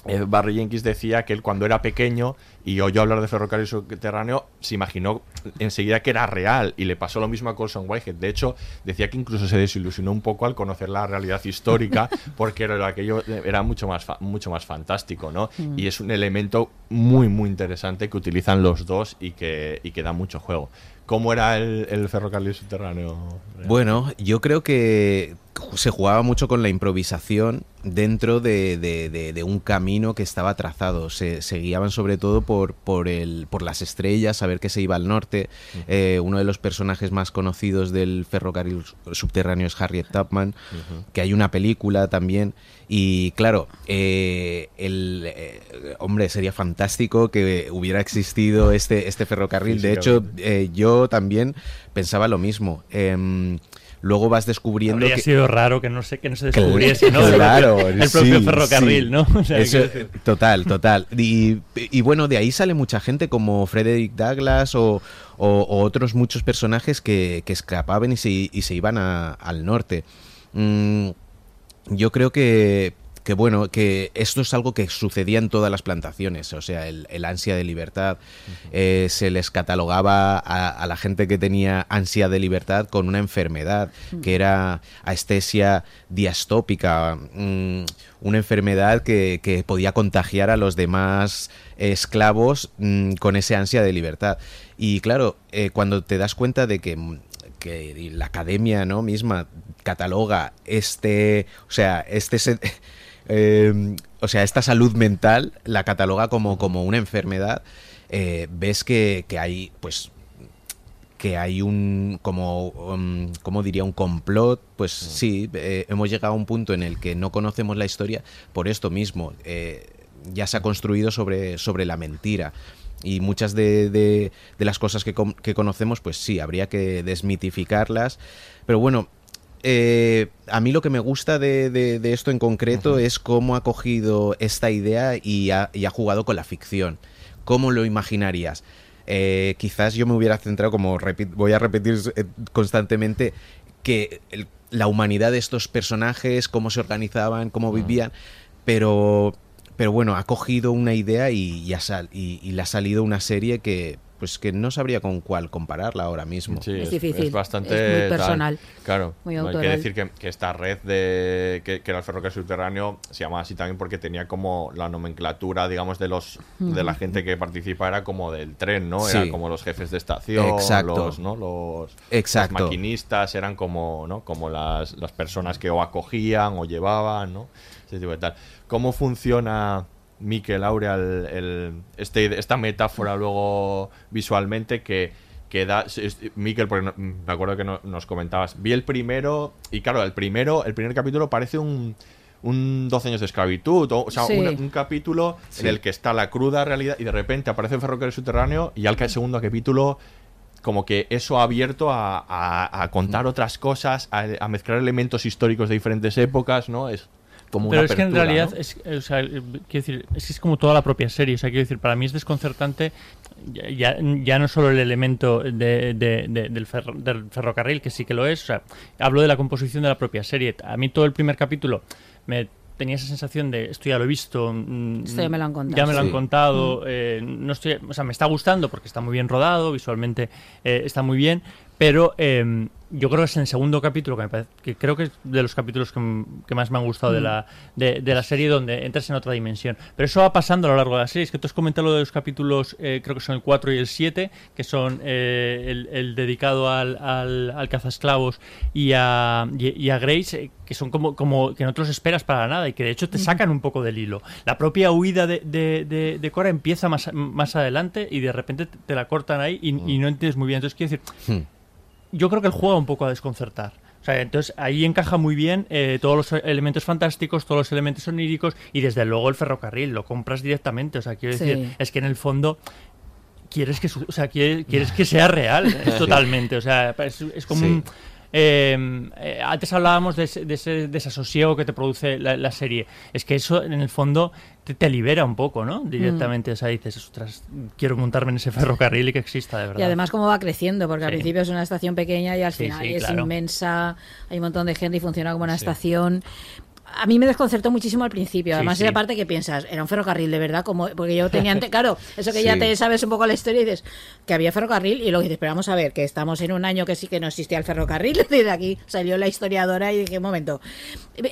eh, Barry Jenkins decía que él cuando era pequeño y oyó hablar de ferrocarril subterráneo, se imaginó enseguida que era real y le pasó lo mismo a Colson Whitehead. De hecho, decía que incluso se desilusionó un poco al conocer la realidad histórica porque era, aquello era mucho más, mucho más fantástico, ¿no? Mm. Y es un elemento muy, muy interesante que utilizan los dos y que, y que da mucho juego. ¿Cómo era el, ferrocarril subterráneo? Bueno, yo creo que se jugaba mucho con la improvisación dentro de, un camino que estaba trazado. Se, guiaban sobre todo por, por, el, por las estrellas, saber que se iba al norte. Eh, uno de los personajes más conocidos del ferrocarril subterráneo es Harriet Tubman, que hay una película también. Y claro, eh, el eh, hombre sería fantástico que hubiera existido este, este ferrocarril. de hecho, yo también pensaba lo mismo. Luego vas descubriendo Habría sido raro que no sé que no se descubriese ¿no? claro el propio ferrocarril no total total. Y, y, bueno de ahí sale mucha gente como Frederick Douglass o, o, otros muchos personajes que, que escapaban y se, y se iban al norte. Mm, yo creo que, que, bueno, que esto es algo que sucedía en todas las plantaciones, o sea, el, ansia de libertad. Eh, se les catalogaba a, la gente que tenía ansia de libertad con una enfermedad, que era aestesia diastópica, mm, una enfermedad que, podía contagiar a los demás esclavos mm, con ese ansia de libertad. Y claro, eh, cuando te das cuenta de que que la academia no misma cataloga este o sea este em, o sea esta salud mental la cataloga como, como una enfermedad. Eh, ves que, hay pues que hay un como um, como diría un complot. Pues sí eh, hemos llegado a un punto en el que no conocemos la historia por esto mismo. Eh, ya se ha construido sobre sobre la mentira. Y muchas de, de, las cosas que, que, conocemos, pues sí, habría que desmitificarlas. Pero bueno, eh, a mí lo que me gusta de, de esto en concreto es cómo ha cogido esta idea y ha, y ha, jugado con la ficción. ¿cómo lo imaginarías? Eh, quizás yo me hubiera centrado, como voy a repetir eh, constantemente, que el- la humanidad de estos personajes, cómo se organizaban, cómo vivían, pero, pero bueno, ha cogido una idea y, y ha sal- y- y le ha salido una serie que pues que no sabría con cuál compararla ahora mismo. Sí, Es difícil, bastante es muy tal. personal, Claro, muy hay que decir que, que esta red de que, que era el ferrocarril subterráneo se llamaba así también porque tenía como la nomenclatura, digamos, de los de la gente que participa era como del tren, ¿no? Sí. Eran como los jefes de estación, Exacto. los, ¿no? los, Exacto. los maquinistas, eran como, ¿no? Como las, las personas que o acogían o llevaban, ¿no? Ese tipo de tal. ¿Cómo funciona Miquel Aurea el, el- este, esta metáfora luego visualmente que, que da es- Miquel, porque no- me acuerdo que no- nos comentabas, vi el primero y claro, el primero, el primer capítulo parece un un 12 años de esclavitud, o, o sea, Sí. un capítulo Sí. en el que está la cruda realidad y de repente aparece el ferrocarril subterráneo y al el segundo capítulo como que eso ha abierto a, a- a contar otras cosas, a, a mezclar elementos históricos de diferentes épocas, ¿no? Es como Pero una es que en realidad ¿no? es, o sea, eh, quiero decir, es que es como toda la propia serie. O sea, quiero decir, para mí es desconcertante ya, ya, no solo el elemento de- de- de- del, ferro- del ferrocarril, que sí que lo es. O sea, hablo de la composición de la propia serie. A mí todo el primer capítulo me tenía esa sensación de esto ya lo he visto. mm, Esto ya me lo han contado. Ya me lo han Sí. contado. eh, no estoy, o sea, me está gustando porque está muy bien rodado, visualmente eh, está muy bien. Pero eh, yo creo que es en el segundo capítulo, que, me parece- que creo que es de los capítulos que, que más me han gustado de, Mm. la, de, de la serie, donde entras en otra dimensión. Pero eso va pasando a lo largo de la serie. Es que tú has comentado lo de los capítulos, eh, creo que son el 4 y el 7, que son eh, el, el dedicado al, al, al cazasclavos y a, y, y a Grace, eh, que son como, como que no te los esperas para nada y que de hecho te sacan un poco del hilo. La propia huida de, de, de, de Cora empieza más, más adelante y de repente te, la cortan ahí y, y no entiendes muy bien. Entonces, quiero decir, Hmm. Yo creo que él juega un poco a desconcertar. O sea, entonces ahí encaja muy bien eh, todos los elementos fantásticos, todos los elementos oníricos y desde luego el ferrocarril, lo compras directamente. O sea, quiero Sí. decir, es que en el fondo quieres que, su- o sea, quieres, quieres que sea real eh, totalmente. O sea, es, es como Sí. un... eh, eh, antes hablábamos de ese, de ese desasosiego que te produce la, la serie. Es que eso, en el fondo, te, te libera un poco, ¿no? Directamente. O sea, dices, ostras, quiero montarme en ese ferrocarril y que exista de verdad. Y además cómo va creciendo, porque al principio es una estación pequeña y al Sí, final sí, es claro. inmensa, hay un montón de gente y funciona como una estación. A mí me desconcertó muchísimo al principio. Sí, Además, sí. esa parte que piensas, era un ferrocarril de verdad, como porque yo tenía ante- claro, eso que ya Sí. te sabes un poco la historia y dices que había ferrocarril y luego dices, pero vamos a ver, que estamos en un año que sí que no existía el ferrocarril, y de aquí salió la historiadora y dije, un momento,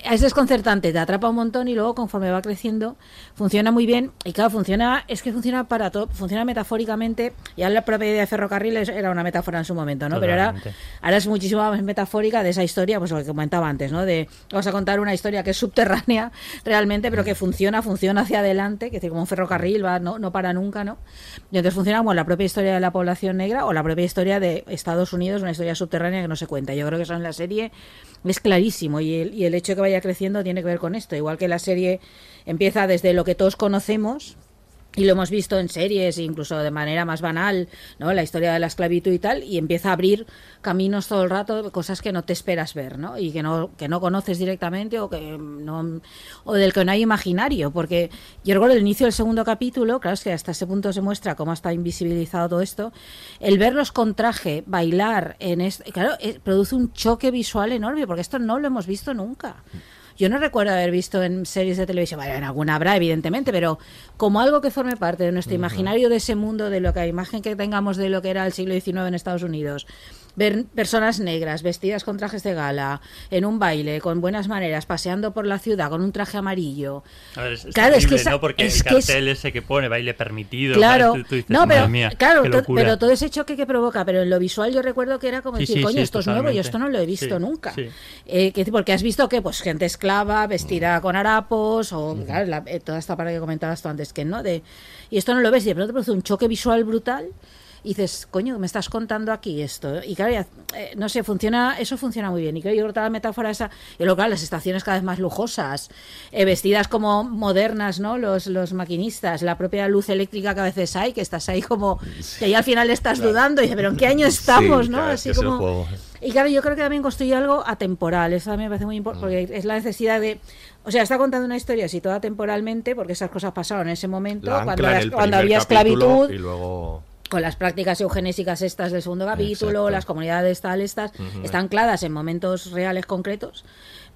es desconcertante, te atrapa un montón y luego conforme va creciendo funciona muy bien y claro, funciona, es que funciona para todo, funciona metafóricamente, ya la propia idea de ferrocarril era una metáfora en su momento, ¿no? Pero ahora, Totalmente. ahora es muchísimo más metafórica de esa historia, pues lo que comentaba antes, ¿no? De vamos a contar una historia que es subterránea realmente, pero que funciona, funciona hacia adelante, que es decir, como un ferrocarril, va, no, no para nunca, ¿no? Y entonces funciona como la propia historia de la población negra o la propia historia de Estados Unidos, una historia subterránea que no se cuenta. Yo creo que eso en la serie es clarísimo y el, y el hecho de que vaya creciendo tiene que ver con esto. Igual que la serie empieza desde lo que todos conocemos, y lo hemos visto en series, incluso de manera más banal, ¿no? La historia de la esclavitud y tal, y empieza a abrir caminos todo el rato, cosas que no te esperas ver, ¿no? Y que no, que no conoces directamente o que no o del que no hay imaginario, porque yo recuerdo el inicio del segundo capítulo, claro, es que hasta ese punto se muestra cómo está invisibilizado todo esto, el verlos con traje, bailar en este, claro, eh, produce un choque visual enorme, porque esto no lo hemos visto nunca. Yo no recuerdo haber visto en series de televisión, bueno, en alguna habrá, evidentemente, pero como algo que forme parte de nuestro imaginario de ese mundo, de lo que la imagen que tengamos de lo que era el siglo XIX en Estados Unidos, ver personas negras vestidas con trajes de gala, en un baile, con buenas maneras, paseando por la ciudad con un traje amarillo. Ver, es, es Claro, es que terrible, esa- ¿no? Porque es el que es- cartel ese que pone baile permitido. Claro, tú- tú dices, no, "Madre pero mía, claro, qué to- locura". pero todo ese choque que provoca, pero en lo visual yo recuerdo que era como Sí, decir, sí, coño, sí, esto es nuevo, yo esto no lo he visto nunca. Eh, que, porque has visto que pues gente esclava, vestida con harapos, o claro, la- eh, toda esta parte que comentabas tú antes, que no, de y esto no lo ves, y de pronto te produce un choque visual brutal. Y dices, coño, me estás contando aquí esto. Y claro, ya, eh, no sé, funciona, eso funciona muy bien. Y creo yo creo que la metáfora esa, y luego claro, las estaciones cada vez más lujosas, eh, vestidas como modernas, ¿no? Los, los maquinistas, la propia luz eléctrica que a veces hay, que estás ahí como, que ahí al final estás dudando, y dices, pero ¿en qué año estamos, no? es Así que como. Y claro, yo creo que también construye algo atemporal. Eso también me parece muy importante, porque es la necesidad de. O sea, está contando una historia situada temporalmente, porque esas cosas pasaron en ese momento, La cuando, las- cuando había esclavitud. Y luego. Con las prácticas eugenésicas estas del segundo capítulo, Exacto. las comunidades tal, estas, están ancladas en momentos reales concretos.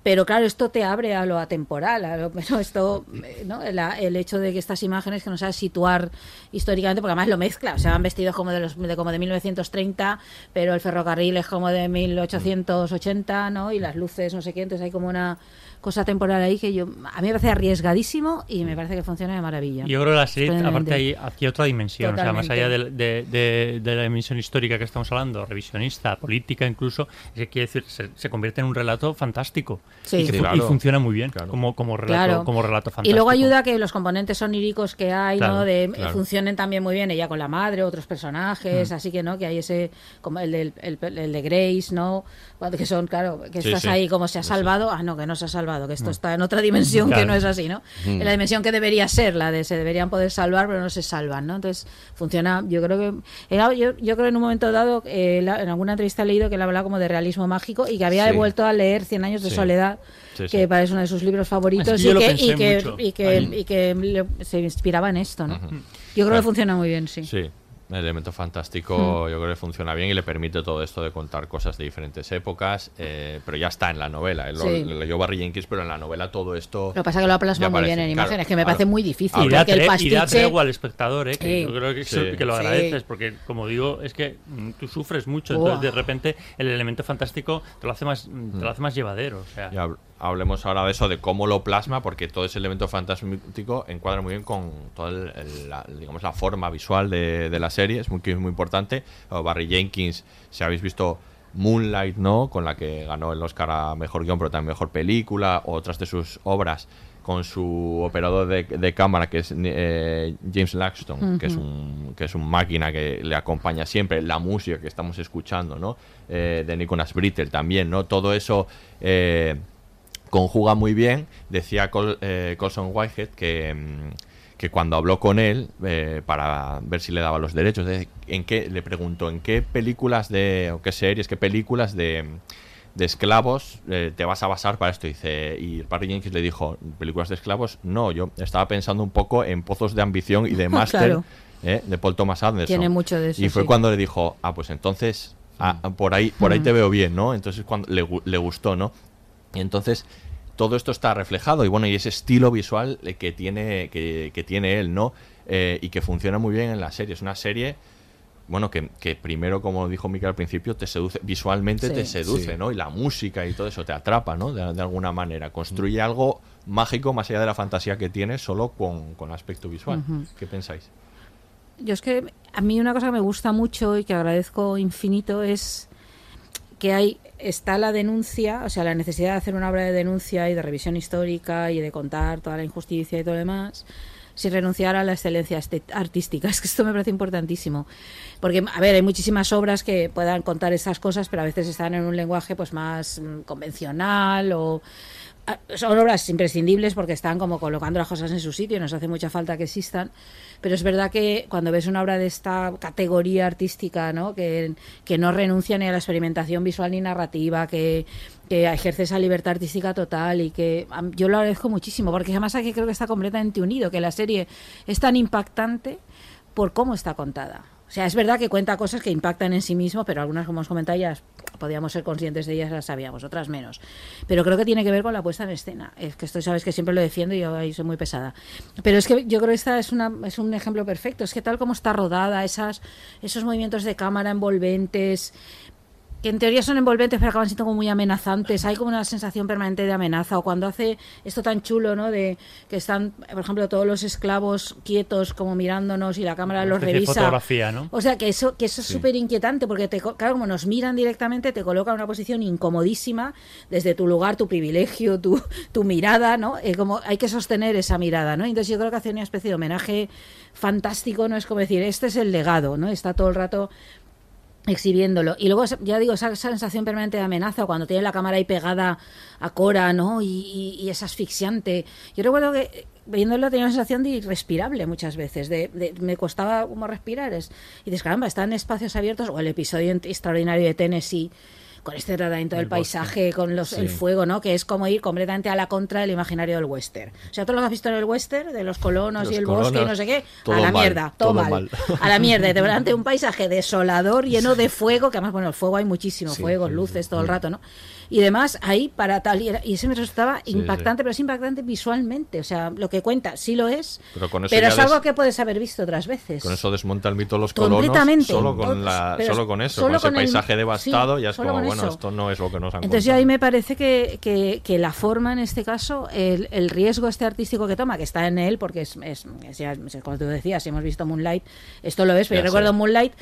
Pero claro, esto te abre a lo atemporal, a lo, pero esto, eh, ¿no? La- el hecho de que estas imágenes que no sabes situar históricamente, porque además lo mezcla, o sea, van vestidos como de los de como de 1930, pero el ferrocarril es como de 1880, ¿no? Y las luces, no sé qué, entonces hay como una cosa temporal ahí que yo a mí me parece arriesgadísimo y me parece que funciona de maravilla. Yo creo que la serie, aparte, hay aquí otra dimensión. O sea, más allá de, de- de- de la dimensión histórica que estamos hablando, revisionista, política incluso, es que quiere decir, se, se convierte en un relato fantástico. Sí. Y, que Sí, fu- y claro. funciona muy bien como, como, relato, Claro. como relato Y fantástico. luego ayuda a que los componentes oníricos que hay, Claro, ¿no? De, claro. funcionen también muy bien ella con la madre, otros personajes, Mm. así que, ¿no? Que hay ese, como el, del- el, el de Grace, ¿no? Que son, claro, que Sí, estás sí. ahí como se ha Sí, salvado, ah, no, que no se ha salvado, que esto Mm. está en otra dimensión que no es así, ¿no? Mm. En la dimensión que debería ser, la de se deberían poder salvar, pero no se salvan, ¿no? Entonces, funciona, yo creo que, era- yo, yo creo en un momento dado, eh, la- en alguna entrevista he leído que él hablaba como de realismo mágico y que había Sí. vuelto a leer Cien años de Sí. soledad, Sí, que parece uno de sus libros favoritos y que, y que, y que, ahí. y que le- se inspiraba en esto, ¿no? Yo creo Claro. que funciona muy bien, sí. Sí, el elemento fantástico Mm. yo creo que funciona bien y le permite todo esto de contar cosas de diferentes épocas, eh, pero ya está en la novela. Lo- Sí. lo leyó Barry Jenkins, pero en la novela todo esto... Lo que pasa es que lo ha plasmado ya muy bien en claro, imágenes, que me claro. parece muy difícil. Y da, el tre- y pastiche... da tregua al espectador, ¿eh? que Sí. yo creo que, Sí. que lo Sí. agradeces, porque como digo, es que mm, tú sufres mucho, entonces de repente el elemento fantástico te lo hace más, te lo hace más llevadero. O sea, hablemos ahora de eso, de cómo lo plasma, porque todo ese elemento fantástico encuadra muy bien con toda el- el- la, digamos, la forma visual de, de la serie, es muy, muy importante. O Barry Jenkins, si habéis visto Moonlight, ¿no? Con la que ganó el Oscar a Mejor Guión, pero también Mejor Película, o otras de sus obras, con su operador de, de cámara, que es eh, James Laxton, que, es un, que es un máquina que le acompaña siempre, la música que estamos escuchando, ¿no? Eh, de Nicholas Brittle también, ¿no? Todo eso... eh, conjuga muy bien. Decía Col- eh, Colson Whitehead que, mm, que cuando habló con él eh, para ver si le daba los derechos, de- en qué le preguntó en qué películas de o qué series, qué películas de, de esclavos eh, te vas a basar para esto. Dice y Barry Jenkins le dijo películas de esclavos. No, yo estaba pensando un poco en Pozos de ambición y de máster Claro. eh, de Paul Thomas Anderson. Tiene mucho de eso, Y fue sí. cuando le dijo, ah, pues entonces ah, por ahí por ahí Mm. te veo bien, ¿no? Entonces cuando le, le gustó, ¿no? Y entonces todo esto está reflejado y bueno, y ese estilo visual eh, que tiene, que, que tiene él, ¿no? Eh, y que funciona muy bien en la serie. Es una serie, bueno, que, que primero, como dijo Mika al principio, te seduce, visualmente Sí. te seduce, Sí. ¿no? Y la música y todo eso te atrapa, ¿no? De, de alguna manera. Construye algo mágico más allá de la fantasía que tiene solo con, con aspecto visual. ¿Qué pensáis? Yo es que a mí una cosa que me gusta mucho y que agradezco infinito es que hay está la denuncia, o sea, la necesidad de hacer una obra de denuncia y de revisión histórica y de contar toda la injusticia y todo lo demás, sin renunciar a la excelencia artística. Es que esto me parece importantísimo. Porque, a ver, hay muchísimas obras que puedan contar estas cosas, pero a veces están en un lenguaje pues más mm, convencional o son obras imprescindibles porque están como colocando las cosas en su sitio y nos hace mucha falta que existan. Pero es verdad que cuando ves una obra de esta categoría artística, ¿no? Que, que no renuncia ni a la experimentación visual ni narrativa, que, que ejerce esa libertad artística total y que yo lo agradezco muchísimo porque además aquí creo que está completamente unido, que la serie es tan impactante por cómo está contada. O sea, es verdad que cuenta cosas que impactan en sí mismo, pero algunas, como os comentado, ya podíamos ser conscientes de ellas, las sabíamos, otras menos. Pero creo que tiene que ver con la puesta en escena. Es que esto sabes que siempre lo defiendo y yo ahí soy muy pesada. Pero es que yo creo que esta es un ejemplo perfecto. Es que tal como está rodada, esas, esos movimientos de cámara envolventes, que en teoría son envolventes pero acaban siendo como muy amenazantes. Hay como una sensación permanente de amenaza o cuando hace esto tan chulo no de que están por ejemplo todos los esclavos quietos como mirándonos y la cámara los revisa. fotografía, ¿no? o sea que eso que eso es Sí. súper inquietante porque te, claro como nos miran directamente te coloca en una posición incomodísima desde tu lugar tu privilegio tu, tu mirada no Eh, como hay que sostener esa mirada no entonces yo creo que hace una especie de homenaje fantástico no es como decir este es el legado no está todo el rato exhibiéndolo. Y luego, ya digo, esa, sensación permanente de amenaza, cuando tiene la cámara ahí pegada a Cora, ¿no? Y, y- y es asfixiante. Yo recuerdo que viéndolo tenía una sensación de irrespirable muchas veces, de, de- me costaba como respirar. Es, y dices, caramba, está en espacios abiertos, o el episodio extraordinario de Tennessee, con este tratamiento del El bosque. paisaje, con los, el fuego, ¿no? Que es como ir completamente a la contra del imaginario del western. O sea, todos los que has visto en el western, de los colonos Los y el colonos, bosque y no sé qué, todo a la mal, mierda, todo, todo mal. mal. A la mierda, te delante un paisaje desolador, lleno de fuego, que además, bueno, el fuego hay muchísimo, Sí, fuego, sí, luces todo el rato, ¿no? Y demás, ahí para tal, y, era- y ese me resultaba Sí, impactante, pero es impactante visualmente, o sea, lo que cuenta sí lo es, Pero con eso pero es des- algo que puedes haber visto otras veces. Con eso desmonta el mito de los colonos. Completamente. Solo con, la, solo con eso, solo con ese con el- paisaje devastado, sí, ya es como, bueno, eso. esto no es lo que nos han Entonces yo ahí me parece que, que- que la forma en este caso, el, el riesgo este artístico que toma, que está en él, porque es, es, es- es como tú decías, si hemos visto Moonlight, esto lo es, pero Ya yo recuerdo sé. Moonlight,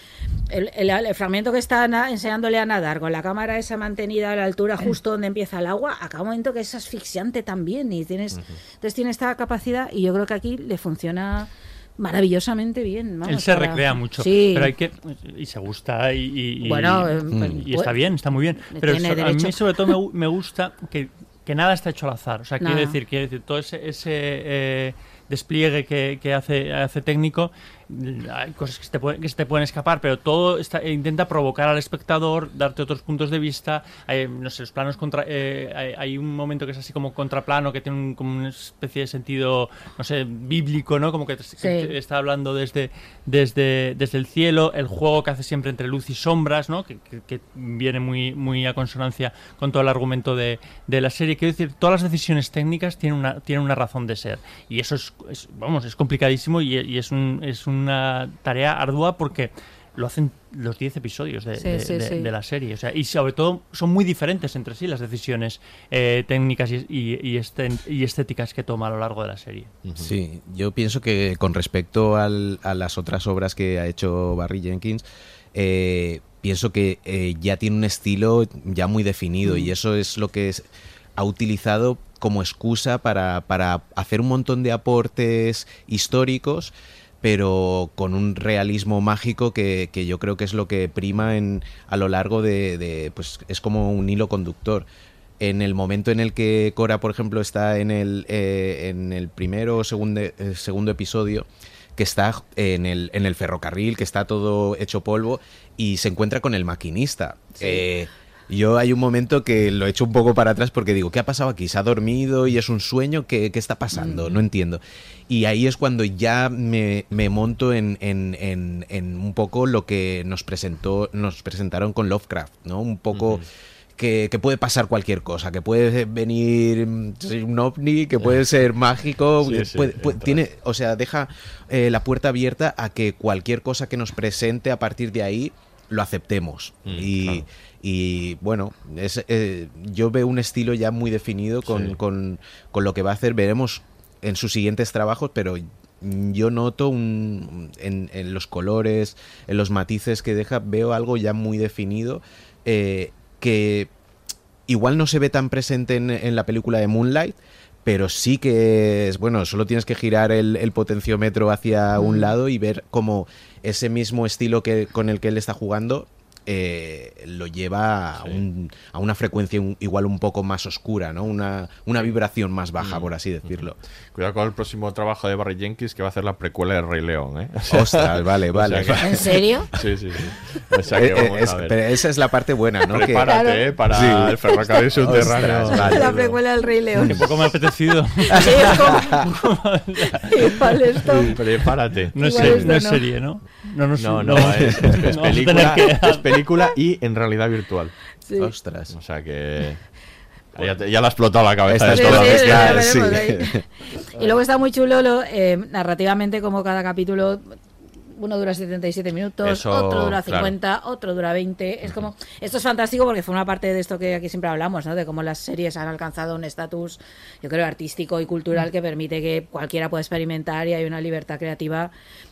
el, el- el fragmento que está na- enseñándole a nadar con la cámara esa mantenida a la altura justo donde empieza el agua, acá un momento que es asfixiante también y tienes, entonces tiene esta capacidad y yo creo que aquí le funciona maravillosamente bien. vamos, Él se para- recrea mucho, Sí. pero hay que y se gusta y, Bueno, eh, y pues, está pues, bien, está muy bien. Pero so- a mí sobre todo me, me gusta que, que nada está hecho al azar. O sea, quiero Nada. decir, quiero decir, todo ese, ese eh, despliegue que, que hace, hace técnico, mm, hay cosas que se te, pueden, que se te pueden escapar, pero todo está, e intenta provocar al espectador, darte otros puntos de vista. Hay, no sé, los planos contra. eh, hay, hay un momento que es así como contraplano, que tiene un- como una especie de sentido, no sé, bíblico, ¿no? Como que, que Sí. te está hablando desde, desde, desde el cielo, el juego que hace siempre entre luz y sombras, ¿no? que, que- que viene muy, muy a consonancia con todo el argumento de, de la serie. Quiero decir, todas las decisiones técnicas tienen una, tienen una razón de ser. Y eso es, es- vamos, es complicadísimo y, y es, un, es una tarea ardua porque lo hacen los 10 episodios de, Sí, de- sí, de- sí. de la serie. O sea, y sobre todo son muy diferentes entre sí las decisiones eh, técnicas y, y- y esten- y estéticas que toma a lo largo de la serie. Sí, yo pienso que con respecto al- a las otras obras que ha hecho Barry Jenkins, eh, pienso que eh, ya tiene un estilo ya muy definido Mm. y eso es lo que es- ha utilizado como excusa para, para hacer un montón de aportes históricos pero con un realismo mágico que, que yo creo que es lo que prima en, a lo largo de, de, pues es como un hilo conductor. En el momento en el que Cora, por ejemplo, está en el, eh, en el primero o segundo, eh, segundo episodio, que está en el, en el ferrocarril, que está todo hecho polvo, y se encuentra con el maquinista. Eh, yo hay un momento que lo echo un poco para atrás porque digo, ¿qué ha pasado aquí? ¿Se ha dormido y es un sueño? ¿Qué, qué está pasando? No entiendo. Y ahí es cuando ya me, me monto en, en- en- en un poco lo que nos presentó, nos presentaron con Lovecraft, ¿no? Un poco que, que puede pasar cualquier cosa, que puede venir un ovni, que puede ser mágico, Sí, que sí, puede- puede- entras. tiene, o sea, deja eh, la puerta abierta a que cualquier cosa que nos presente a partir de ahí lo aceptemos. Mm, y, claro. y, bueno, es, eh, yo veo un estilo ya muy definido con, Sí. con- con lo que va a hacer. Veremos en sus siguientes trabajos, pero yo noto un, en, en los colores, en los matices que deja, veo algo ya muy definido eh, que igual no se ve tan presente en, en la película de Moonlight, pero sí que es, bueno, solo tienes que girar el, el potenciómetro hacia un Mm. lado y ver cómo ese mismo estilo que, con el que él está jugando eh, lo lleva a, un- a una frecuencia un- igual un poco más oscura, ¿no? Una, una vibración más baja, Mm. por así decirlo. Cuidado con el próximo trabajo de Barry Jenkins que va a hacer la precuela de Rey León, ¿eh? Ostras, vale, O vale. sea que- ¿En serio? Sí, sí, sí. O sea que Eh, vamos es- a ver. pero esa es la parte buena, ¿no? Prepárate, Claro. ¿eh? Para Sí. el ferrocarril subterráneo. Vale. la precuela del Rey León. Que poco me ha apetecido. Sí, es como- Igual esto. Prepárate. No es, esto no es no. serie, ¿no? No, no, No, es, es- película, que- es película y en realidad virtual. Sí. Ostras. O sea que. Ya, ya le ha explotado la cabeza Sí, sí, sí. Y luego está muy chulo lo, eh, narrativamente como cada capítulo uno dura 77 minutos, Eso, otro dura claro. 50, otro dura 20. Es como esto es fantástico porque fue una parte de esto que aquí siempre hablamos, ¿no? De cómo las series han alcanzado un estatus, yo creo, artístico y cultural que permite que cualquiera pueda experimentar y hay una libertad creativa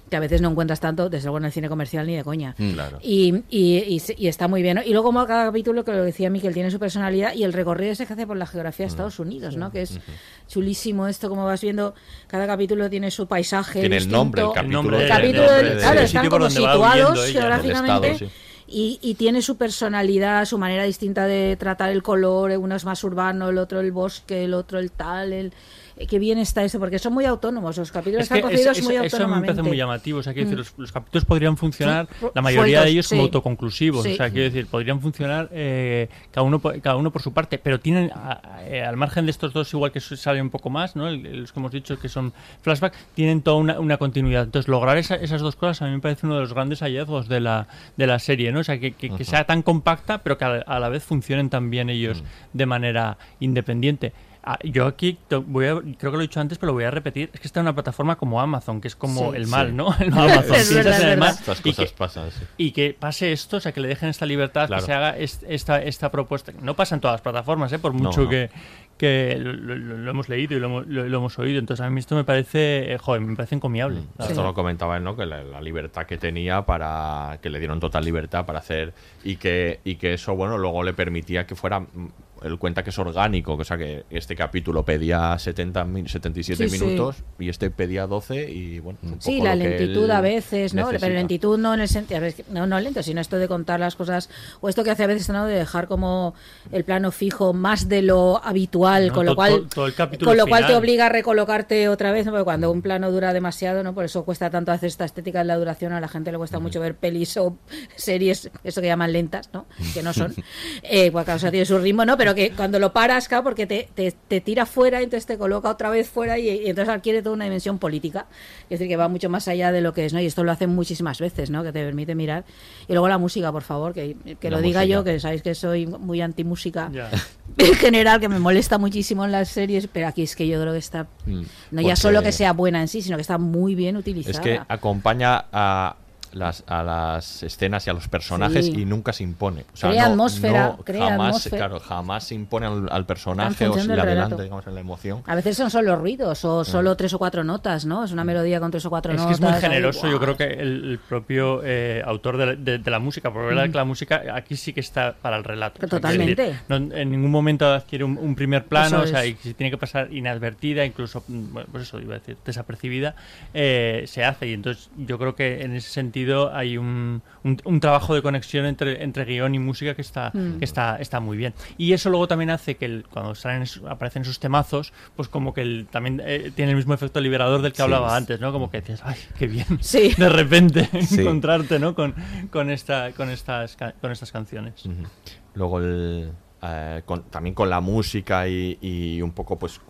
que a veces no encuentras tanto, desde luego en el cine comercial ni de coña. Mm, Claro. Y, y, y se- y está muy bien. ¿no? Y luego como cada capítulo, que lo decía Miquel, tiene su personalidad y el recorrido ese que hace por la geografía de Mm. Estados Unidos, ¿no? Que es chulísimo esto, como vas viendo, cada capítulo tiene su paisaje Tiene el nombre, el El capítulo. nombre El capítulo, claro, están como situados ella, geográficamente estado, sí. y, y tiene su personalidad, su manera distinta de tratar el color, uno es más urbano, el otro el bosque, el otro el tal, el, qué bien está eso, porque son muy autónomos, los capítulos Es que están concebidos es- muy eso me autónomamente. parece muy llamativo. O sea, quiero Mm. decir, los, los capítulos podrían funcionar, Sí, la mayoría sueltos, de ellos como sí. autoconclusivos. Sí. O sea, quiero decir, podrían funcionar eh, cada, uno, por- cada uno por su parte, pero tienen, a- a- eh, al margen de estos dos, igual que salen un poco más, ¿no? El- los que hemos dicho que son flashback, tienen toda una, una continuidad. Entonces, lograr esa- esas dos cosas a mí me parece uno de los grandes hallazgos de la, de la serie, ¿no? O sea, que, que- sea tan compacta, pero que a, a la vez funcionen también ellos Mm. de manera independiente. Ah, yo aquí voy a- creo que lo he dicho antes, pero lo voy a repetir. Es que está en una plataforma como Amazon, que es como Sí. el mal, Sí. ¿no? El Amazon. Es verdad, es el mal. Estas y cosas que, pasan, sí. y que pase esto, o sea, que le dejen esta libertad, Claro. que se haga est- esta, esta propuesta. No pasa en todas las plataformas, ¿eh? por mucho no. que, que lo, lo- lo hemos leído y lo, hemos- lo- lo hemos oído. Entonces, a mí esto me parece, eh, joder, me parece encomiable. Mm. Esto lo comentaba él, ¿no? Que la, la libertad que tenía para que le dieron total libertad para hacer y que y que eso bueno luego le permitía que fuera él cuenta que es orgánico, o sea que este capítulo pedía 70 min- 77 Sí, sí. minutos y este pedía 12 y bueno, un Sí, poco la lo que lentitud él a veces, ¿no? necesita. Pero lentitud no en el sentido, no, no lento, sino esto de contar las cosas, o esto que hace a veces, ¿no? De dejar como el plano fijo más de lo habitual, No, con lo to- cual, to- todo el capítulo con lo cual te obliga a recolocarte otra vez, ¿no? Porque cuando un plano dura demasiado, ¿no? Por eso cuesta tanto hacer esta estética de la duración, a la gente le cuesta mucho ver pelis o series, eso que llaman lentas, ¿no? Que no son, eh, pues claro, o sea, tiene su ritmo, ¿no? Pero que cuando lo paras, claro, porque te, te, te tira fuera, entonces te coloca otra vez fuera y, y entonces adquiere toda una dimensión política. Es decir, que va mucho más allá de lo que es, ¿no? Y esto lo hacen muchísimas veces, ¿no? Que te permite mirar. Y luego la música, por favor, que, que lo diga música. yo, que sabéis que soy muy anti-música Ya. en general, que me molesta muchísimo en las series, pero aquí es que yo creo que está, Mm. no ya Porque solo que sea buena en sí, sino que está muy bien utilizada. Es que acompaña a las, a las escenas y a los personajes Sí. y nunca se impone. O sea, Crea no- atmósfera, no crea jamás, atmósfera. Claro, jamás se impone al, al personaje o se le adelanta, digamos, en la emoción. A veces son solo ruidos o solo tres o cuatro notas, ¿no? Es una melodía con tres o cuatro Es que notas. es muy ahí, generoso, yo creo que el, el propio eh, autor de la, de- de la música, porque la verdad que la música aquí sí que está para el relato. O sea, Totalmente. decir, no- en ningún momento adquiere un, un primer plano, Eso o sea, es. y si tiene que pasar inadvertida, incluso, mm, bueno, pues eso iba a decir, desapercibida, eh, se hace. Y entonces yo creo que en ese sentido hay un, un- un trabajo de conexión entre, entre guion y música que está, Mm. que está, está muy bien. Y eso luego también hace que el- cuando salen aparecen esos temazos, pues como que el- también eh, tiene el mismo efecto liberador del que Sí. hablaba antes, ¿no? Como que dices, ay, qué bien. Sí. De repente Sí. encontrarte, ¿no? Con, con, esta, con, estas, con estas canciones. Luego el, eh, con- también con la música y, y un poco pues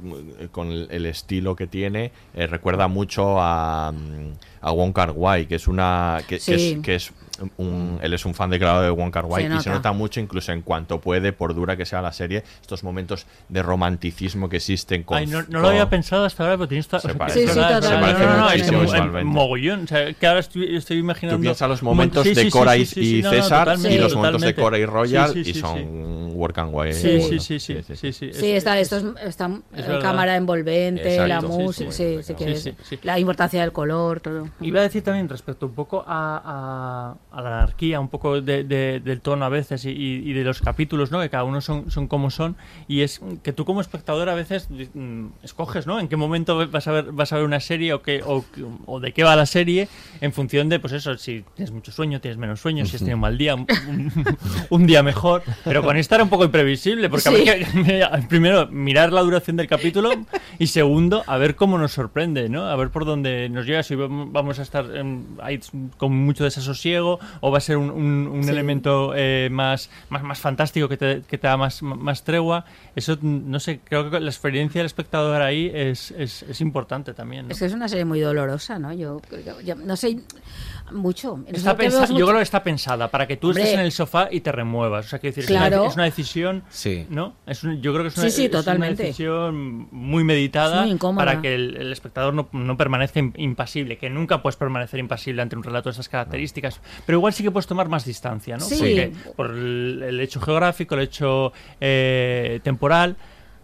con el, el estilo que tiene eh, recuerda mucho a, mm, a Wong Kar Wai que es una que, es, que es un, él es un fan declarado de Wong Kar Wai Se y se nota. mucho incluso en cuanto puede por dura que sea la serie estos momentos de romanticismo que existen con Ay, no, no lo había pensado hasta ahora, pero tienes toda- Se parece- Sí, sí, no, no, no, no, no, no, Se es parece que visualmente. mogollón. O sea, que ahora estoy, estoy imaginando. Tú piensas los momentos sí, de Cora sí, y, César y los momentos de. Cora y Royal Sí, sí, y son sí. Work and Way. Sí, sí, sí, sí, sí, sí, Sí, está, esto es, está Es eh, cámara envolvente, la Exacto. Sí, música, sí. la importancia del color, todo. Iba a decir también respecto un poco a, a- a la anarquía, un poco de- de- del tono a veces y, y- de los capítulos, ¿no? Que cada uno son, son como son. Y es que tú como espectador a veces mm, escoges, ¿no? En qué momento vas a ver, vas a ver una serie o, qué, o, o de qué va la serie en función de, pues eso, si tienes mucho sueño, tienes menos sueño, si has tenido un mal día, un, un- un día mejor. Pero con esta era un poco imprevisible, porque Sí. habría que, primero, mirar la duración del capítulo y segundo, a ver cómo nos sorprende, ¿no? A ver por dónde nos llega, si vam- vamos a estar em, ahí con mucho desasosiego o va a ser un, un- un Sí. elemento eh, más, más, más fantástico que te, que te da más, más tregua. Eso, no sé, creo que la experiencia del espectador ahí es, es, es importante también. ¿no? Es que es una serie muy dolorosa, ¿no? Yo, yo no sé mucho. Está pensa- yo creo que está pensada para que tú Hombre. estés en el sofá y te remuevas. O sea, quiero decir, es, Claro. una, es una decisión, Sí. ¿no? Es un- yo creo que es una, Sí, sí, es una decisión muy meditada muy para que el, el espectador no, no permanezca im- impasible, que nunca puedes permanecer impasible ante un relato de esas características, pero igual sí que puedes tomar más distancia, ¿no? Sí. Porque por el, el hecho geográfico, el hecho eh, temporal.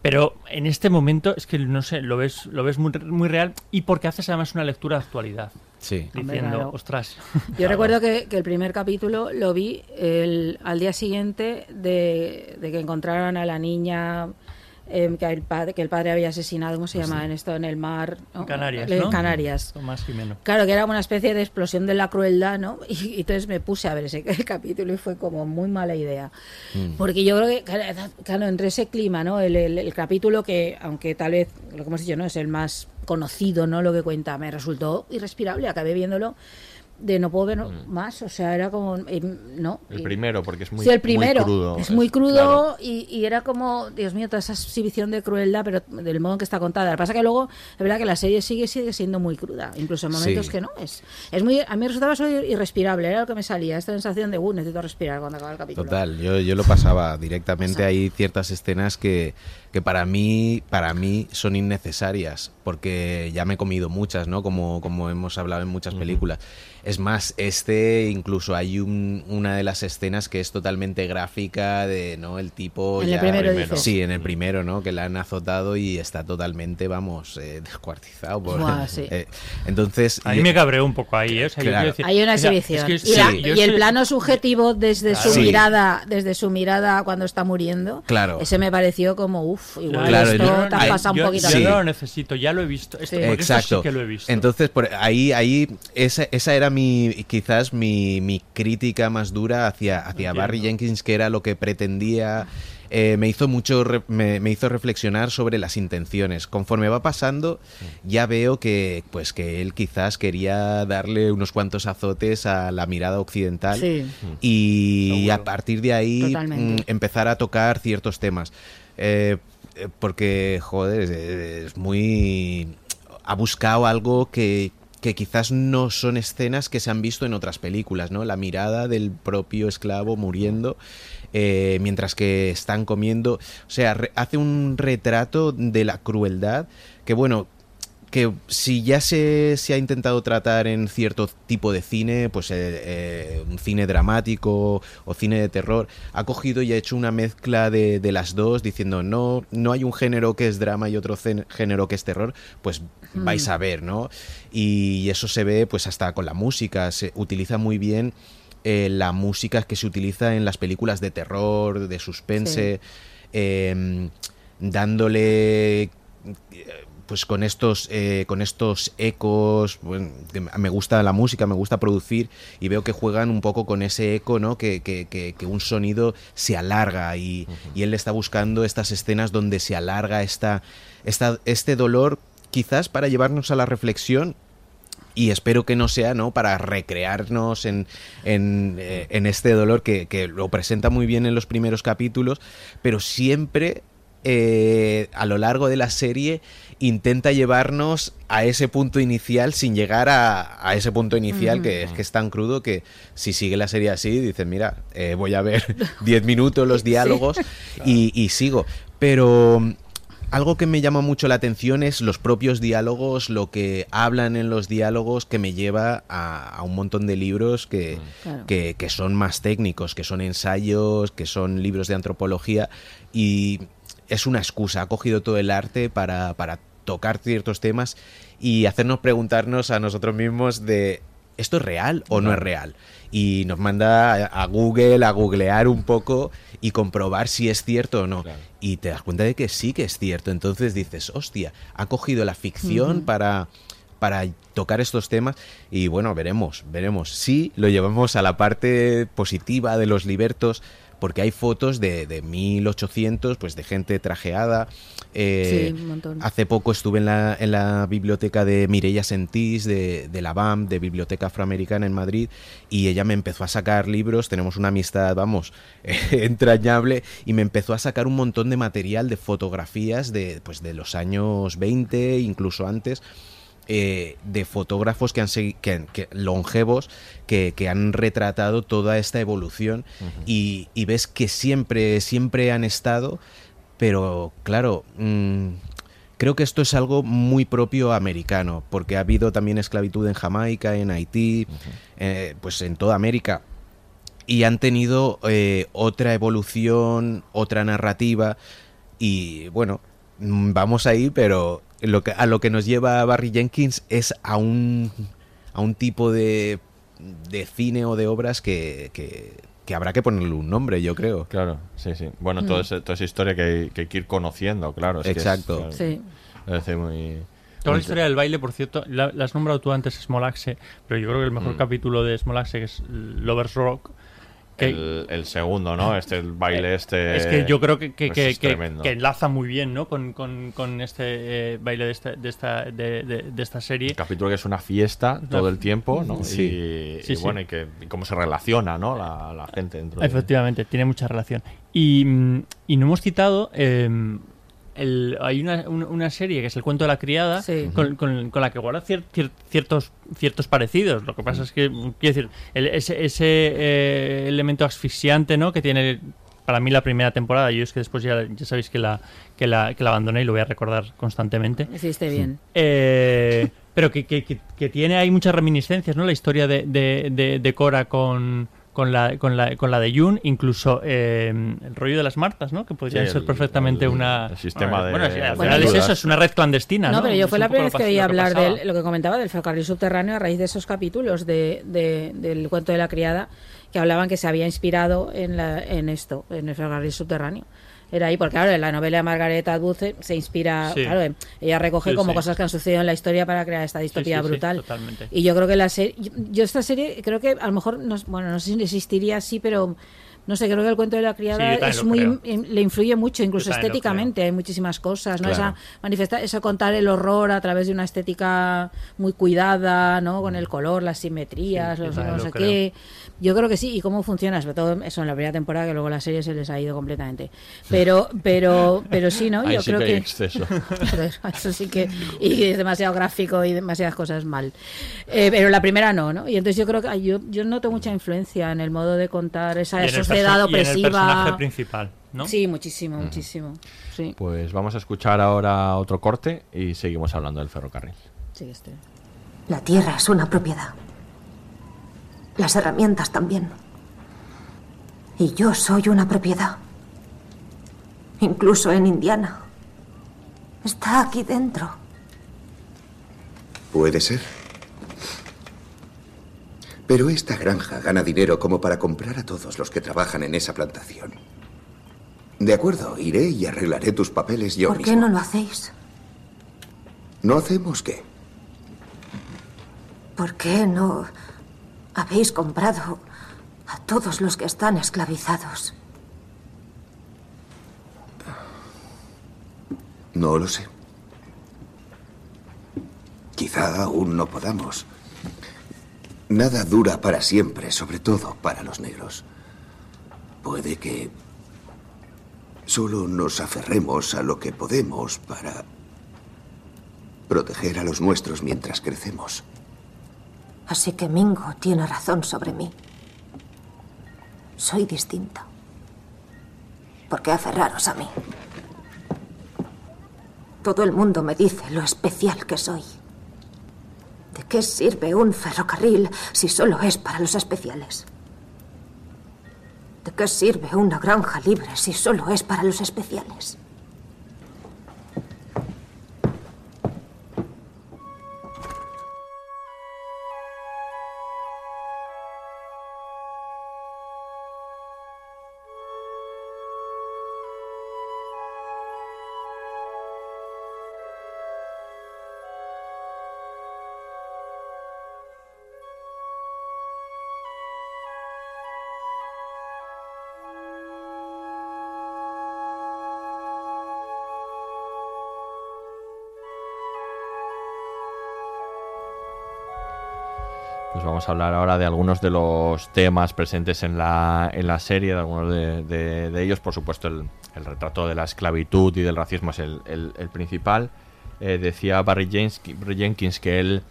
Pero en este momento es que no sé, lo ves, lo ves muy, muy real y porque haces además una lectura de actualidad. Sí. Hombre, Diciendo, claro. ostras. Yo recuerdo que, que el primer capítulo lo vi el, al día siguiente de, de que encontraron a la niña eh, que, el padre, que el padre había asesinado, ¿cómo se llama? En esto, en el mar. ¿no? Canarias, En ¿no? Canarias. Tomás Jimeno. Claro, que era una especie de explosión de la crueldad, ¿no? Y, y entonces me puse a ver ese el capítulo y fue como muy mala idea. Mm. Porque yo creo que, claro, claro, entre ese clima, ¿no? El, el- el capítulo que, aunque tal vez, lo que hemos dicho, ¿no? Es el más conocido, ¿no? Lo que cuenta, me resultó irrespirable. Acabé viéndolo de no puedo ver más, o sea, era como, eh, no. El primero, porque es muy, sí, el primero. muy crudo. Es muy crudo claro. y, y era como, Dios mío, toda esa exhibición de crueldad, pero del modo en que está contada. Lo que pasa que luego, es verdad que la serie sigue sigue siendo muy cruda, incluso en momentos Sí. que no. Es, es muy, a mí resultaba eso irrespirable, era lo que me salía, esta sensación de, uh, necesito respirar cuando acaba el capítulo. Total, yo, yo lo pasaba directamente. Hay ciertas escenas que, que para mí para mí son innecesarias porque ya me he comido muchas, ¿no? Como, como hemos hablado en muchas películas. Es más, este incluso hay un- una de las escenas que es totalmente gráfica de, ¿no? El tipo En el ya- primero dices. Sí, en el primero, ¿no? Que la han azotado y está totalmente, vamos, eh, descuartizado. por- sí. eh, entonces... A mí me cabreó un poco ahí, ¿eh? O sea, yo Claro. quiero decir- Hay una o sea, exhibición. es que y, sí, la- yo y el plano subjetivo desde su Sí. mirada, desde su mirada cuando está muriendo, Claro. ese me pareció como, uff, igual Claro, esto yo- te has hay- pasado yo, un poquito. yo Sí. no lo necesito, ya lo he visto. Esto, Sí. porque esto Exacto. sí que lo he visto. Entonces, por ahí, ahí esa, esa era mi, quizás mi, mi crítica más dura hacia, hacia Entiendo. Barry Jenkins, que era lo que pretendía. eh, me hizo mucho, me, me hizo reflexionar sobre las intenciones. Conforme va pasando, ya veo que, pues, que él quizás quería darle unos cuantos azotes a la mirada occidental Sí. y a partir de ahí Totalmente. mm, empezar a tocar ciertos temas. Eh, eh, porque, joder, es muy... Ha buscado algo que, que quizás no son escenas que se han visto en otras películas, ¿no? La mirada del propio esclavo muriendo eh, mientras que están comiendo. O sea, hace un retrato de la crueldad que, bueno, que si ya se, se ha intentado tratar en cierto tipo de cine, pues eh, eh, un cine dramático o cine de terror, ha cogido y ha hecho una mezcla de, de las dos, diciendo no, no hay un género que es drama y otro género que es terror, pues Mm. vais a ver, ¿no? Y eso se ve pues hasta con la música, se utiliza muy bien eh, la música que se utiliza en las películas de terror, de suspense, eh, dándole pues con estos eh, con estos ecos bueno, me gusta la música me gusta producir y veo que juegan un poco con ese eco no que, que- que- que un sonido se alarga y, y él está buscando estas escenas donde se alarga esta, esta este dolor quizás para llevarnos a la reflexión y espero que no sea no para recrearnos en, en, eh, en este dolor que, que lo presenta muy bien en los primeros capítulos pero siempre eh, a lo largo de la serie intenta llevarnos a ese punto inicial sin llegar a, a ese punto inicial que es que es tan crudo que si sigue la serie así dices mira eh, voy a ver 10 minutos los diálogos y, y sigo pero mm, algo que me llama mucho la atención es los propios diálogos, lo que hablan en los diálogos, que me lleva a, a un montón de libros que, Claro. que, que son más técnicos, que son ensayos, que son libros de antropología y es una excusa, ha cogido todo el arte para, para tocar ciertos temas y hacernos preguntarnos a nosotros mismos de ¿esto es real o no es real? Y nos manda a, Google a googlear un poco y comprobar si es cierto o no. Y te das cuenta de que sí que es cierto. Entonces dices, hostia, ha cogido la ficción para, para tocar estos temas y bueno, veremos, veremos. Sí, lo llevamos a la parte positiva de los libertos porque hay fotos de, de 1800, pues de gente trajeada. Eh, Sí, un montón. Hace poco estuve en la, en la biblioteca de Mireia Sentís, de, de la BAM, de Biblioteca Afroamericana en Madrid, y ella me empezó a sacar libros, tenemos una amistad, vamos, entrañable, y me empezó a sacar un montón de material de fotografías de, pues, de los años 20, incluso antes, eh, de fotógrafos que han que, que- longevos que, que han retratado toda esta evolución. Y, y ves que siempre, siempre han estado, pero claro, mm, creo que esto es algo muy propio americano, porque ha habido también esclavitud en Jamaica, en Haití, eh, pues en toda América. Y han tenido eh, otra evolución, otra narrativa. Y bueno, mm, vamos ahí, pero lo que, a lo que nos lleva Barry Jenkins es a un, a un tipo de, de cine o de obras que, que- que habrá que ponerle un nombre, yo creo. Claro, sí, sí. Bueno, Mm. todo ese- toda esa historia que hay, que hay que ir conociendo, claro. es que es, Exacto. claro, Sí. muy... Toda la historia del baile, por cierto, la, la has nombrado tú antes Small Axe, pero yo creo que el mejor Mm. capítulo de Small Axe es Lovers Rock. El, el segundo, ¿no? Este, el baile este... es que yo creo que, que, pues que- es que- enlaza muy bien ¿no? con, con- con este eh, baile de esta, de, esta, de, de- de esta serie. capítulo que es una fiesta todo el tiempo, ¿no? Sí. Y, Sí, y sí. bueno, y, que, y cómo se relaciona, ¿no? La, la gente dentro de- Efectivamente, tiene mucha relación. Y, mm, y no hemos citado. eh, el- hay una, una- una serie que es El cuento de la criada, Sí. con, con- con la que guarda cier- cier- ciertos, ciertos parecidos. Lo que pasa es que, quiero decir, el- ese, ese, eh, elemento asfixiante ¿no? que tiene para mí la primera temporada, yo es que después ya, ya sabéis que la, que, la, que la abandoné y lo voy a recordar constantemente. Hiciste bien. Eh, pero que, que- que- que tiene hay muchas reminiscencias, ¿no? La historia de, de, de- de Cora con, con, la, con, la, con la de Jun, incluso eh, el rollo de las Martas, ¿no? Que podría Sí, ser perfectamente el- una... el sistema de- Bueno, es eso, es una red clandestina, ¿no? No, pero yo Es fue la primera vez que oí hablar de lo que comentaba del ferrocarril subterráneo a raíz de esos capítulos de, de- del cuento de la criada que hablaban que se había inspirado en, la, en esto, en el ferrocarril subterráneo. Era ahí, porque claro, en la novela de Margaret Atwood se- inspira, Sí. claro, em, ella recoge Sí, como sí. cosas que han sucedido en la historia para crear esta distopía brutal. Y yo creo que la serie, yo, yo esta serie creo que a lo mejor, no, bueno, no sé si existiría así, pero no sé, creo que el cuento de la criada es muy, creo. le influye mucho, incluso estéticamente, hay muchísimas cosas, ¿no? Claro. Esa manifesta, eso contar el horror a través de una estética muy cuidada, ¿no? Con el color, las simetrías, Sí, los no sé qué. Yo creo que sí, y cómo funciona, sobre todo eso en la primera temporada, que luego la serie se les ha ido completamente. Pero, pero, pero sí, ¿no? Ahí Yo sí creo que hay que exceso. eso, eso sí que y es demasiado gráfico y demasiadas cosas mal. Eh, pero la primera no, ¿no? Y entonces yo creo que yo, yo noto mucha influencia en el modo de contar esa el sociedad perso- y en el opresiva. personaje principal, ¿no? Sí, muchísimo, muchísimo. Sí, Pues vamos a escuchar ahora otro corte y seguimos hablando del ferrocarril. sí, este. La tierra es una propiedad. Las herramientas también. Y yo soy una propiedad. Incluso en Indiana. Está aquí dentro. Puede ser. Pero esta granja gana dinero como para comprar a todos los que trabajan en esa plantación. De acuerdo, iré y arreglaré tus papeles yo ¿Por mismo. qué no lo hacéis? ¿No hacemos qué? ¿Por qué no habéis comprado a todos los que están esclavizados? No lo sé. Quizá aún no podamos. Nada dura para siempre, sobre todo para los negros. Puede que solo nos aferremos a lo que podemos para proteger a los nuestros mientras crecemos. Así que Mingo tiene razón sobre mí. Soy distinta. ¿Por qué aferraros a mí? Todo el mundo me dice lo especial que soy. ¿De qué sirve un ferrocarril si solo es para los especiales? ¿De qué sirve una granja libre si solo es para los especiales? Vamos a hablar ahora de algunos de los temas presentes en la, en la serie, de algunos de, de- de ellos. Por supuesto, el, el retrato de la esclavitud y del racismo es el, el- el principal. Eh, decía Barry, Barry Jenkins que él,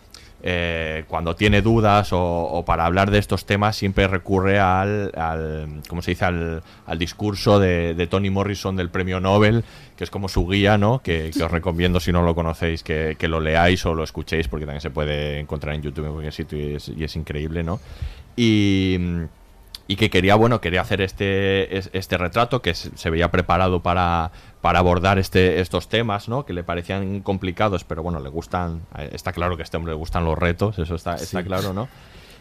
eh, cuando tiene dudas o, para hablar de estos temas, siempre recurre al, al ¿cómo se dice? Al, al discurso de, de Tony Morrison del premio Nobel, que es como su guía, ¿no? Que, que os recomiendo, si no lo conocéis, que, que lo leáis o lo escuchéis, porque también se puede encontrar en YouTube en cualquier sitio y es, y es increíble, ¿no? Y, y que quería, bueno, quería hacer este, es- este retrato, que se, veía preparado para, para abordar este, estos temas, ¿no? Que le parecían complicados, pero bueno, le gustan, eh, está claro que a este hombre le gustan los retos, eso está, está Sí. claro, ¿no?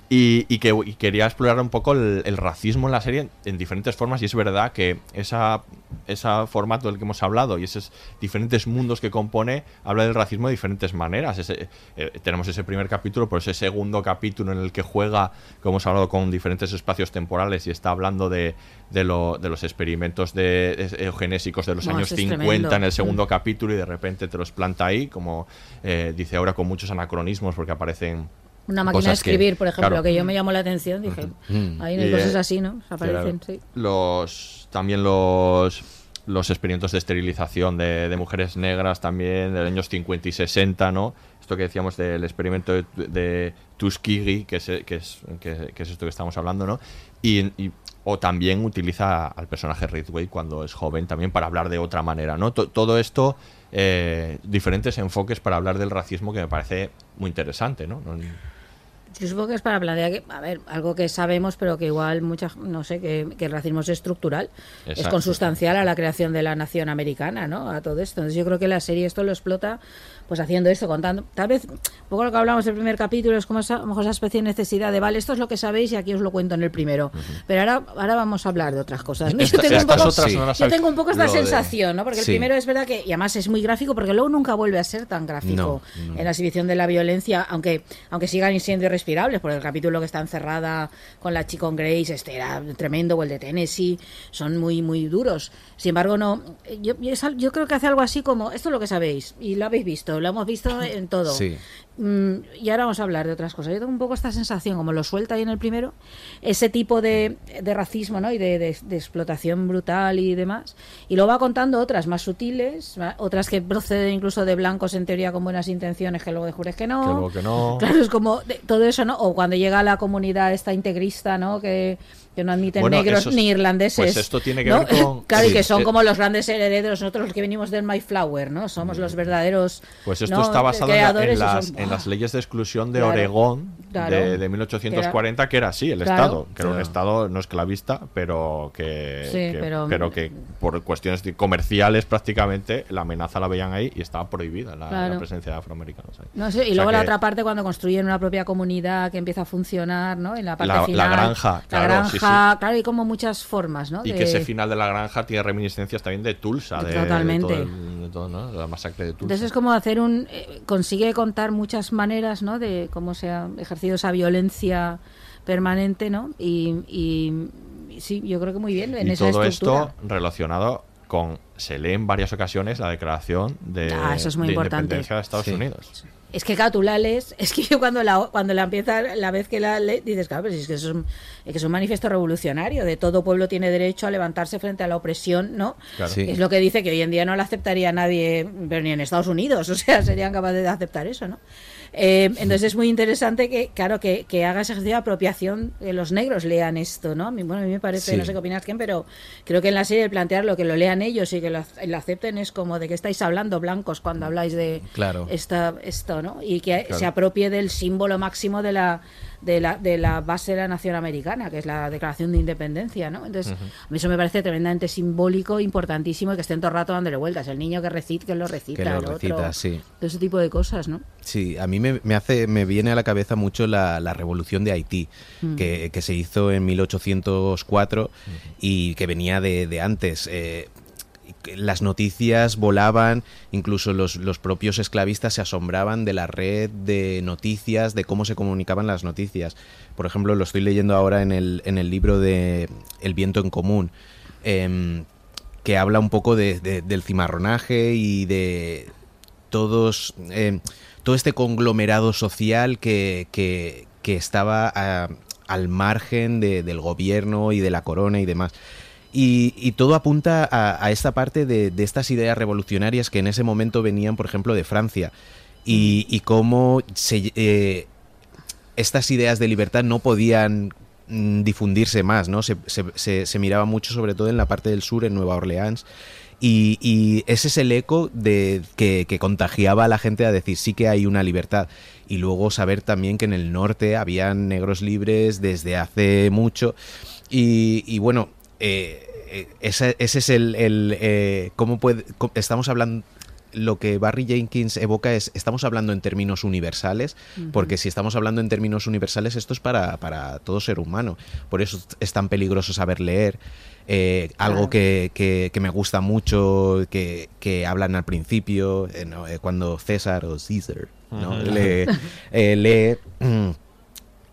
Y, y que y quería explorar un poco el, el racismo en la serie en, en diferentes formas y es verdad que esa, ese formato del que hemos hablado y esos diferentes mundos que compone habla del racismo de diferentes maneras. Ese- eh, tenemos ese primer capítulo, pero ese segundo capítulo en el que juega, como hemos hablado, con diferentes espacios temporales y está hablando de, de, lo- de los experimentos de, de- eugenésicos de los No, años eso es 50 tremendo. en el segundo Mm. capítulo y de repente te los planta ahí, como eh, dice ahora con muchos anacronismos porque aparecen Una máquina de que- escribir, por ejemplo, claro. que yo me llamó la atención, dije, Mm. hay Y, cosas eh, así, ¿no? Aparecen, claro. sí. Los también los los experimentos de esterilización de, de mujeres negras también de los años 50 y 60, ¿no? Esto que decíamos del experimento de, de Tuskegee, que es, que, es, que, que es esto que estamos hablando, ¿no? Y, y- o también utiliza al personaje Ridgway cuando es joven también para hablar de otra manera, ¿no? To- todo esto, eh, diferentes enfoques para hablar del racismo que me parece muy interesante, ¿no? No- Yo supongo que es para plantear que, a ver, algo que sabemos, pero que igual muchas, no sé, que, que el racismo es estructural, es consustancial a la creación de la nación americana, ¿no? A todo esto. Entonces yo creo que la serie esto lo explota, pues haciendo esto, contando, tal vez, un poco lo que hablamos del primer capítulo, es como esa, a lo mejor esa especie de necesidad de, vale, esto es lo que sabéis y aquí os lo cuento en el primero. Pero ahora, ahora vamos a hablar de otras cosas. ¿no? Esta- yo tengo, un poco, otras no las yo sabes. tengo un poco esta Lo de- sensación, ¿no? Porque Sí. el primero es verdad que, y además es muy gráfico, porque luego nunca vuelve a ser tan gráfico No, no. en la exhibición de la violencia, aunque aunque sigan siendo irrespirables, porque el capítulo que está encerrada con la chica con Grace, este era tremendo, o el de Tennessee, son muy, muy duros. Sin embargo, no, yo, yo, yo creo que hace algo así como, esto es lo que sabéis, y lo habéis visto, lo hemos visto en todo. Sí. Mm, y ahora vamos a hablar de otras cosas. Yo tengo un poco esta sensación, como lo suelta ahí en el primero, ese tipo de, de racismo ¿no? y de, de- de explotación brutal y demás. Y lo va contando otras más sutiles, va- otras que proceden incluso de blancos en teoría con buenas intenciones, que luego descubres que no. Que luego que no. Claro, es como de- todo eso, ¿no? O cuando llega la comunidad esta integrista, ¿no? Que, que no admiten Bueno, negros esos- ni irlandeses. pues esto tiene que ¿no? ver con- claro, y que son eh, como los grandes herederos, nosotros los que venimos del Mayflower, ¿no? Somos los verdaderos. Pues esto ¿no? está basado en, la- las, son- en las leyes de exclusión de Claro, Oregón claro. de, de 1840, que era así, el Claro. Estado, que era un. Estado no esclavista, pero que, Sí, que- pero- que por cuestiones de- comerciales prácticamente la amenaza la veían ahí y estaba prohibida la, Claro. la presencia de afroamericanos ahí. No y O sea luego la otra parte cuando construyen una propia comunidad que empieza a funcionar, ¿no? En la parte La- la final. granja, La claro, granja, sí, sí. claro, hay como muchas formas, ¿no? Y De- que ese final de la granja tiene reminiscencias también de Tulsa, de, de Totalmente. todo el- de todo, ¿no? la masacre de Tulsa. Entonces es como hacer un... eh, consigue contar muchas maneras, ¿no? De cómo se ha ejercido esa violencia permanente, ¿no? Y, y- y sí, yo creo que muy bien en y esa todo estructura. esto relacionado con se lee en varias ocasiones la declaración de, Ah, eso es muy de importante. independencia de Estados Sí. Unidos. Es que claro, tú la lees, es que yo cuando la, cuando la empieza, la vez que la lees, dices, claro, pero si es que eso es, un, es que es un manifiesto revolucionario, de todo pueblo tiene derecho a levantarse frente a la opresión, ¿no? Claro. Sí. Es lo que dice que hoy en día no la aceptaría nadie, pero ni en Estados Unidos, o sea, serían capaces de aceptar eso, ¿no? Eh, entonces es muy interesante que, claro, que, que haga ese ejercicio de apropiación, que los negros lean esto, ¿no? Bueno, a mí me parece, Sí. no sé qué opinas, Ken, pero creo que en la serie el plantearlo, que lo lean ellos y que lo, ac- lo acepten es como de que estáis hablando blancos cuando habláis de Claro. esta, esto, ¿no? Y que Claro. se apropie del símbolo máximo de la, de la, de la base de la nación americana, que es la Declaración de Independencia, ¿no? Entonces, a mí eso me parece tremendamente simbólico, importantísimo, y que estén todo el rato dándole vueltas. El niño que recita, que lo recita, Que lo el otro, recita, sí. todo ese tipo de cosas, ¿no? Sí, a mí me, me hace, me viene a la cabeza mucho la, la revolución de Haití, Mm. que, que se hizo en 1804 y que venía de, de antes. Eh, las noticias volaban, incluso los, los propios esclavistas se asombraban de la red de noticias, de cómo se comunicaban las noticias. Por ejemplo, lo estoy leyendo ahora en el, en el libro de El viento en común, em, que habla un poco de- de- del cimarronaje y de todos eh, todo este conglomerado social que, que- estaba a- al margen de- del gobierno y de la corona y demás. Y, y todo apunta a, a esta parte de, de estas ideas revolucionarias que en ese momento venían, por ejemplo, de Francia. Y, y cómo se, eh, estas ideas de libertad no podían mm, difundirse más, ¿no? Se, se- se- se miraba mucho sobre todo en la parte del sur, en Nueva Orleans, y, y ese es el eco de que, que contagiaba a la gente a decir sí que hay una libertad. Y luego saber también que en el norte habían negros libres desde hace mucho. Y, y bueno, eh, eh, ese, ese es el... el, eh, ¿Cómo puede...? cómo- estamos hablando... lo que Barry Jenkins evoca es, estamos hablando en términos universales, porque si estamos hablando en términos universales, esto es para, para todo ser humano. Por eso es tan peligroso saber leer. Eh, algo Claro. que, que- que me gusta mucho, que, que hablan al principio, eh, ¿no? Eh, cuando César o Caesar lee, eh, lee, mm,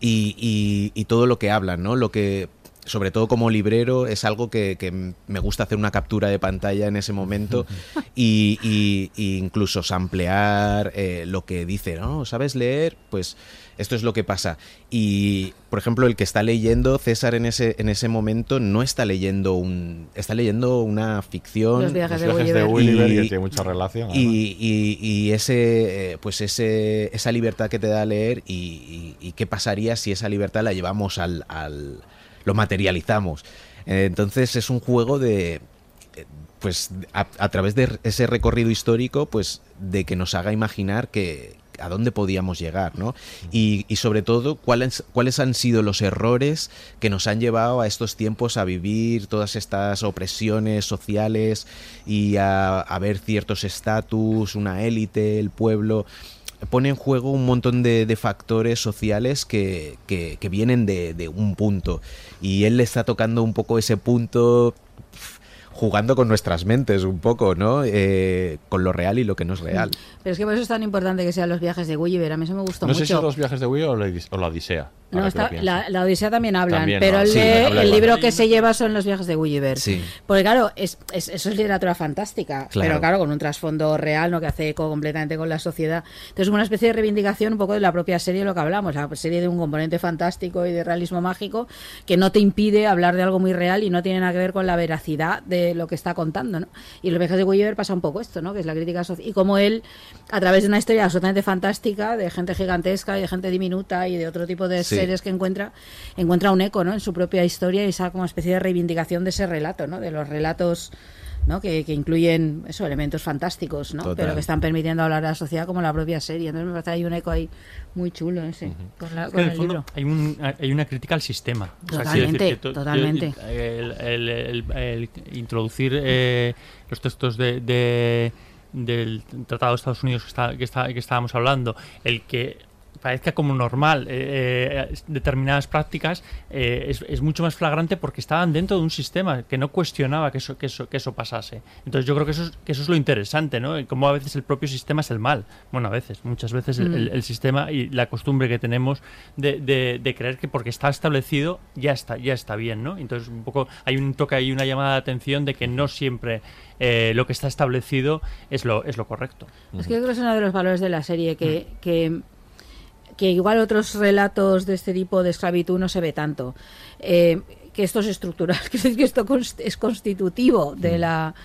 y, y- y todo lo que hablan, ¿no? Lo que, sobre todo como librero, es algo que, que me gusta hacer una captura de pantalla en ese momento y, y- y incluso samplear eh, lo que dice, ¿no? ¿Sabes leer? Pues esto es lo que pasa. Y, por ejemplo, el que está leyendo, César en ese, en ese momento no está leyendo un... está leyendo una ficción. Los viajes de Los viajes de Gulliver. Gulliver, que tiene mucha relación, Y, y- y ese, eh, pues ese, esa libertad que te da leer y, y- y qué pasaría si esa libertad la llevamos al... al- lo materializamos. Eh, Entonces es un juego de... eh, Pues a, través de ese recorrido histórico, pues de que nos haga imaginar que a dónde podíamos llegar, ¿no? Y, y sobre todo, cuáles, cuáles han sido los errores que nos han llevado a estos tiempos a vivir todas estas opresiones sociales y a, a ver ciertos estatus, una élite, el pueblo pone en juego un montón de, factores sociales que, que- vienen de, de un punto. Y él le está tocando un poco ese punto jugando con nuestras mentes un poco, ¿no? Eh, con lo real y lo que no es real. Pero es que por eso es tan importante que sean los viajes de Gulliver. A mí eso me gustó No mucho. sé si son los viajes de Gulliver o la, Odisea. No, está- la, la Odisea también hablan, También, pero ¿no? el, Sí, de- habla el igual. libro que se lleva son los viajes de Gulliver. Sí. Porque claro, es, es- eso es literatura fantástica, Claro. pero claro, con un trasfondo real, ¿no? que hace eco completamente con la sociedad. Entonces, una especie de reivindicación un poco de la propia serie, lo que hablamos, la serie de un componente fantástico y de realismo mágico que no te impide hablar de algo muy real y no tiene nada que ver con la veracidad de lo que está contando. ¿no? Y los viajes de Gulliver pasa un poco esto, ¿no? que es la crítica social. Y como él, a través de una historia absolutamente fantástica, de gente gigantesca y de gente diminuta y de otro tipo de Sí. seres que encuentra, encuentra un eco ¿no? en su propia historia y esa como especie de reivindicación de ese relato, ¿no? de los relatos ¿no? que, que incluyen eso, elementos fantásticos, ¿no? Total. pero que están permitiendo hablar a la sociedad como la propia serie. Entonces me parece que hay un eco ahí muy chulo ese, con, la- Es que con en el el fondo libro. hay, un, hay una crítica al sistema. O sea, Totalmente, to- totalmente. yo- El, el- el- el introducir eh, los textos de, de- del Tratado de Estados Unidos que, está, que, está- que estábamos hablando, el que parezca como normal eh, eh, determinadas prácticas eh, es, es mucho más flagrante porque estaban dentro de un sistema que no cuestionaba que eso, que eso, que eso pasase. Entonces yo creo que eso, es, que eso es lo interesante, ¿no? Y Como a veces el propio sistema es el mal. Bueno, a veces, muchas veces el, Mm. el- el sistema y la costumbre que tenemos de, de- de creer que porque está establecido ya está, ya está bien, ¿no? Entonces un poco hay un toque ahí, una llamada de atención de que no siempre eh, lo que está establecido es lo, es lo correcto. Es que yo creo que es uno de los valores de la serie, que, que, que igual otros relatos de este tipo de esclavitud no se ve tanto. Eh, que esto es estructural, que es, que esto es constitutivo de la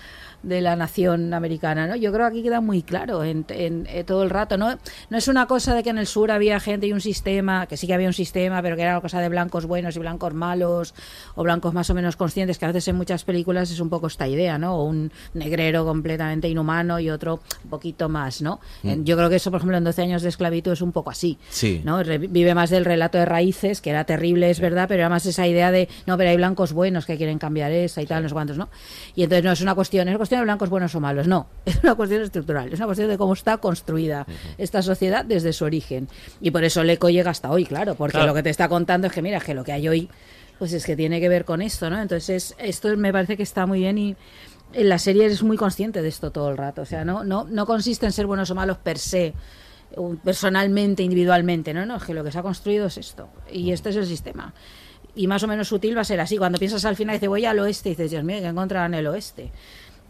de la nación americana, ¿no? Yo creo que aquí queda muy claro en, en- eh, todo el rato, ¿no? No es una cosa de que en el sur había gente y un sistema, que sí que había un sistema, pero que era una cosa de blancos buenos y blancos malos, o blancos más o menos conscientes, que a veces en muchas películas es un poco esta idea, ¿no? O un negrero completamente inhumano y otro un poquito más, ¿no? Mm. Yo creo que eso, por ejemplo, en 12 años de esclavitud es un poco así. Sí. ¿no? Vive más del relato de raíces, que era terrible, es verdad, pero era más esa idea de, no, pero hay blancos buenos que quieren cambiar esa y tal, no sé cuántos, ¿no? Y entonces no es una cuestión, es una cuestión de blancos buenos o malos, no, es una cuestión estructural, es una cuestión de cómo está construida esta sociedad desde su origen. Y por eso el eco llega hasta hoy, claro, porque Claro. lo que te está contando es que, mira, es que lo que hay hoy, pues es que tiene que ver con esto, ¿no? Entonces, esto me parece que está muy bien y en la serie eres muy consciente de esto todo el rato, o sea, no, no, no consiste en ser buenos o malos per se, personalmente, individualmente, no, no, es que lo que se ha construido es esto y este es el sistema. Y más o menos sutil va a ser así. Cuando piensas al final, dices, voy al oeste, y dices, Dios mío, que encontrarán el oeste.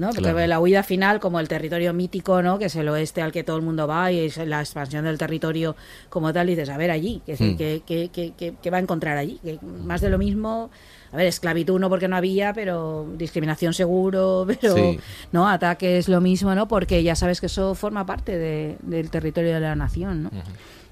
¿No? Porque Claro. la huida final, como el territorio mítico, ¿no? que es el oeste al que todo el mundo va y es la expansión del territorio como tal, y dices, a ver allí, que, Hmm. que, que, que- va a encontrar allí. Que más de lo mismo, a ver, esclavitud no porque no había, pero discriminación seguro, pero Sí. no ataques lo mismo, ¿no? Porque ya sabes que eso forma parte de- del territorio de la nación, ¿no?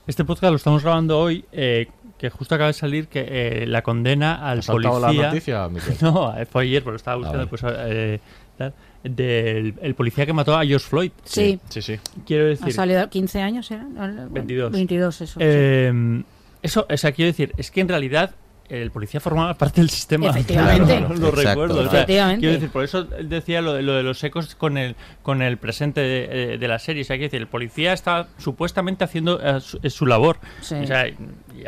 Este podcast lo estamos grabando hoy, eh, que justo acaba de salir que eh, la condena al ¿Has saltado policía. la noticia, Miquel? No, fue ayer, porque estaba Ah, buscando vale. pues, eh, tal, del el policía que mató a George Floyd. Sí. Sí, sí. Quiero Ha decir, salido 15 años, ¿era? 22. 22, eso. sí. Eh, Eso, o sea, quiero decir, es que en realidad el policía formaba parte del sistema. Efectivamente. No, lo Exacto. recuerdo. O sea, Efectivamente. quiero decir, por eso decía lo de, lo de los ecos con el, con el presente de, de la serie. O sea, quiero decir, el policía está supuestamente haciendo eh, su, eh, su labor. Sí. O sea,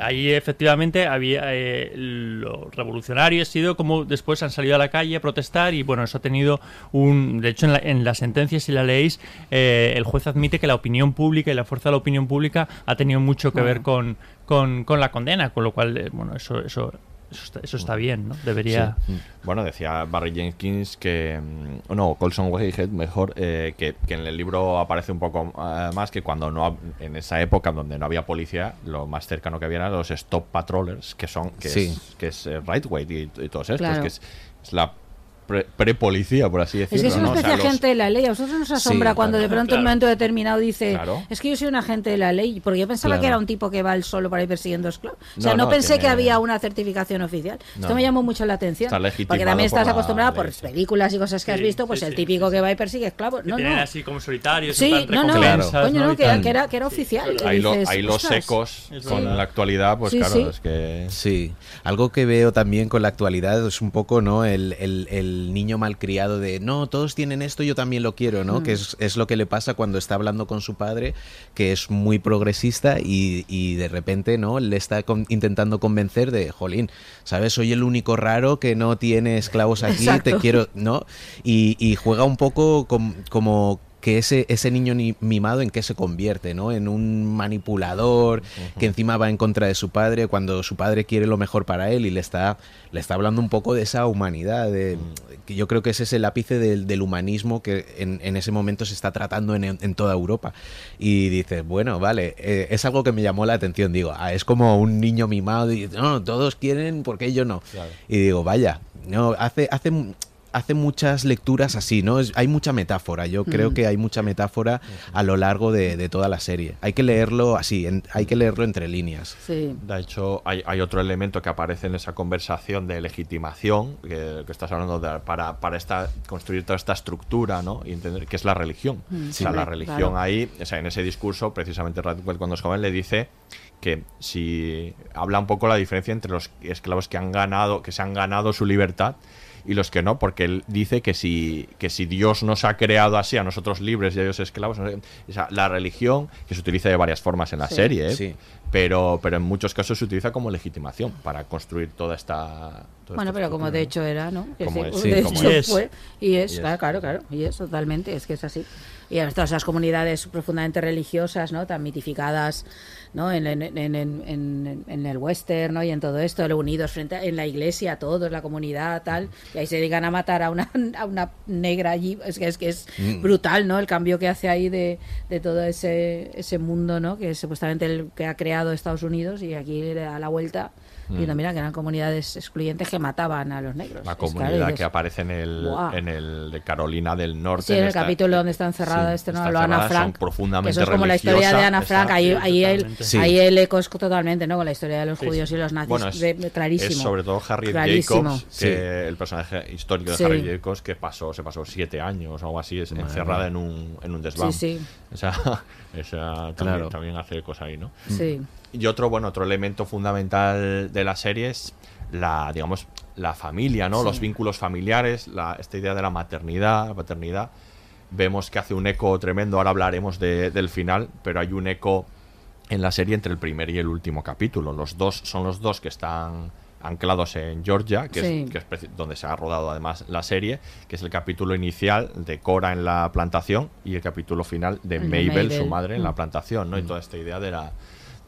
ahí efectivamente había eh, lo revolucionario ha sido como después han salido a la calle a protestar y bueno, eso ha tenido un... De hecho, en la, en la sentencia, si la leéis, eh, el juez admite que la opinión pública y la fuerza de la opinión pública ha tenido mucho que ver con, con, con la condena, con lo cual, eh, bueno, eso, eso, eso, está, eso está bien, ¿no? Debería... Sí. Bueno, decía Barry Jenkins que. mm, No, Colson Whitehead, mejor, eh, que, que en el libro aparece un poco eh, más que cuando no. En esa época donde no había policía, lo más cercano que había eran los Stop Patrollers, que son. que Sí. es, que es eh, Rightway y, y todos estos, Claro. que es, es la pre-policía, por así Es decirlo. que es un ¿no? O sea, especie los- agente de la ley. A vosotros nos asombra Sí, cuando de claro, pronto en un momento determinado dice, Claro. es que yo soy un agente de la ley, porque yo pensaba Claro. que era un tipo que va él solo para ir persiguiendo esclavos. O sea, No, no, no, pensé que había una certificación oficial. No, Esto me llamó mucho la atención. Porque también por estás por ley, sí. películas y cosas que has visto, pues sí, el típico sí. que va y persigue esclavos. Que No, no. así como solitarios, Sí, no, no, coño, no, que, era, que era, que oficial. y Ahí, lo- dices, ahí los secos Es con la actualidad, pues claro, sí. es que. Sí, algo que veo también con la actualidad es un poco, ¿no? El, el- niño malcriado de, no, todos tienen esto, yo también lo quiero, ¿no? Mm. Que es, es lo que le pasa cuando está hablando con su padre, que es muy progresista y, y de repente, ¿no? Le está con- intentando convencer de, jolín, ¿sabes? Soy el único raro que no tiene esclavos aquí, Exacto. te quiero, ¿no? Y, y juega un poco com- como que ese, ese niño ni- mimado en qué se convierte, ¿no? En un manipulador que encima va en contra de su padre cuando su padre quiere lo mejor para él y le está, le está hablando un poco de esa humanidad, de, que yo creo que ese es el ápice del, del humanismo que en, en ese momento se está tratando en, en toda Europa. Y dices, bueno, vale, eh, es algo que me llamó la atención, digo, ah, es como un niño mimado y no, todos quieren, ¿por qué yo no? Y digo, vaya, no, hace, hace, hace muchas lecturas así, ¿no? Es- hay mucha metáfora, yo creo Mm. que hay mucha metáfora a lo largo de, de toda la serie. Hay que leerlo así, en- hay que leerlo entre líneas. Sí. De hecho, hay, hay otro elemento que aparece en esa conversación de legitimación, que, que estás hablando de, para, para esta, construir toda esta estructura, ¿no? Y entender que es la religión. Mm, o sea, sí, la claro. religión ahí, o sea, en ese discurso, precisamente Radcliffe cuando es joven le dice que si habla un poco la diferencia entre los esclavos que han ganado, que se han ganado su libertad y los que no, porque él dice que si, que si Dios nos ha creado así, a nosotros libres y a ellos esclavos, no sé, o sea, la religión, que se utiliza de varias formas en la Sí. serie, ¿eh? Sí. pero, pero en muchos casos se utiliza como legitimación para construir toda esta... Bueno, pero como de hecho era, ¿no? Que Como sí, es, sí, de como hecho es. fue. Y es, Y es. claro, claro. Y es totalmente, es que es así. Y en todas esas comunidades profundamente religiosas, ¿no? Tan mitificadas, ¿no? En, en, en, en, el western, ¿no? Y en todo esto, unidos frente a, en la iglesia, todos, la comunidad, tal. Y ahí se dedican a matar a una, a una negra allí. Es que es, que es Mm. brutal, ¿no? El cambio que hace ahí de, de todo ese, ese mundo, ¿no? Que es supuestamente el que ha creado Estados Unidos y aquí le da la vuelta. Y no, mira que eran comunidades excluyentes que mataban a los negros. La claro, comunidad dices, que aparece en el, en el de Carolina del Norte. Sí, en el esta- capítulo donde está encerrada sí, este, ¿no? Lo Ana Frank. que profundamente eso es como la historia de Ana Frank. está- Ahí, sí, ahí, el, totalmente. Sí. ahí el eco es totalmente, ¿no? Con la historia de los Sí, judíos sí. y los nazis. Bueno, es, de- de- clarísimo. es sobre todo Harriet Clarísimo. Jacobs, que Sí. el personaje histórico de Sí. Harriet Jacobs, que pasó, se pasó siete años o algo así, es encerrada en un, en un desván. Sí, sí. O sea, esa también, Claro. también hace cosas ahí, ¿no? Sí. Y otro, bueno, otro elemento fundamental de la serie es la, digamos, la familia, ¿no? Sí. Los vínculos familiares, la, esta idea de la maternidad, la paternidad. Vemos que hace un eco tremendo, ahora hablaremos de- del final, pero hay un eco en la serie entre el primer y el último capítulo. Los dos son los dos que están anclados en Georgia, que, Sí. es, que es preci- donde se ha rodado además la serie, que es el capítulo inicial de Cora en la plantación y el capítulo final de El de Mabel, su madre, en la Mm. plantación, ¿no? Y toda esta idea de la,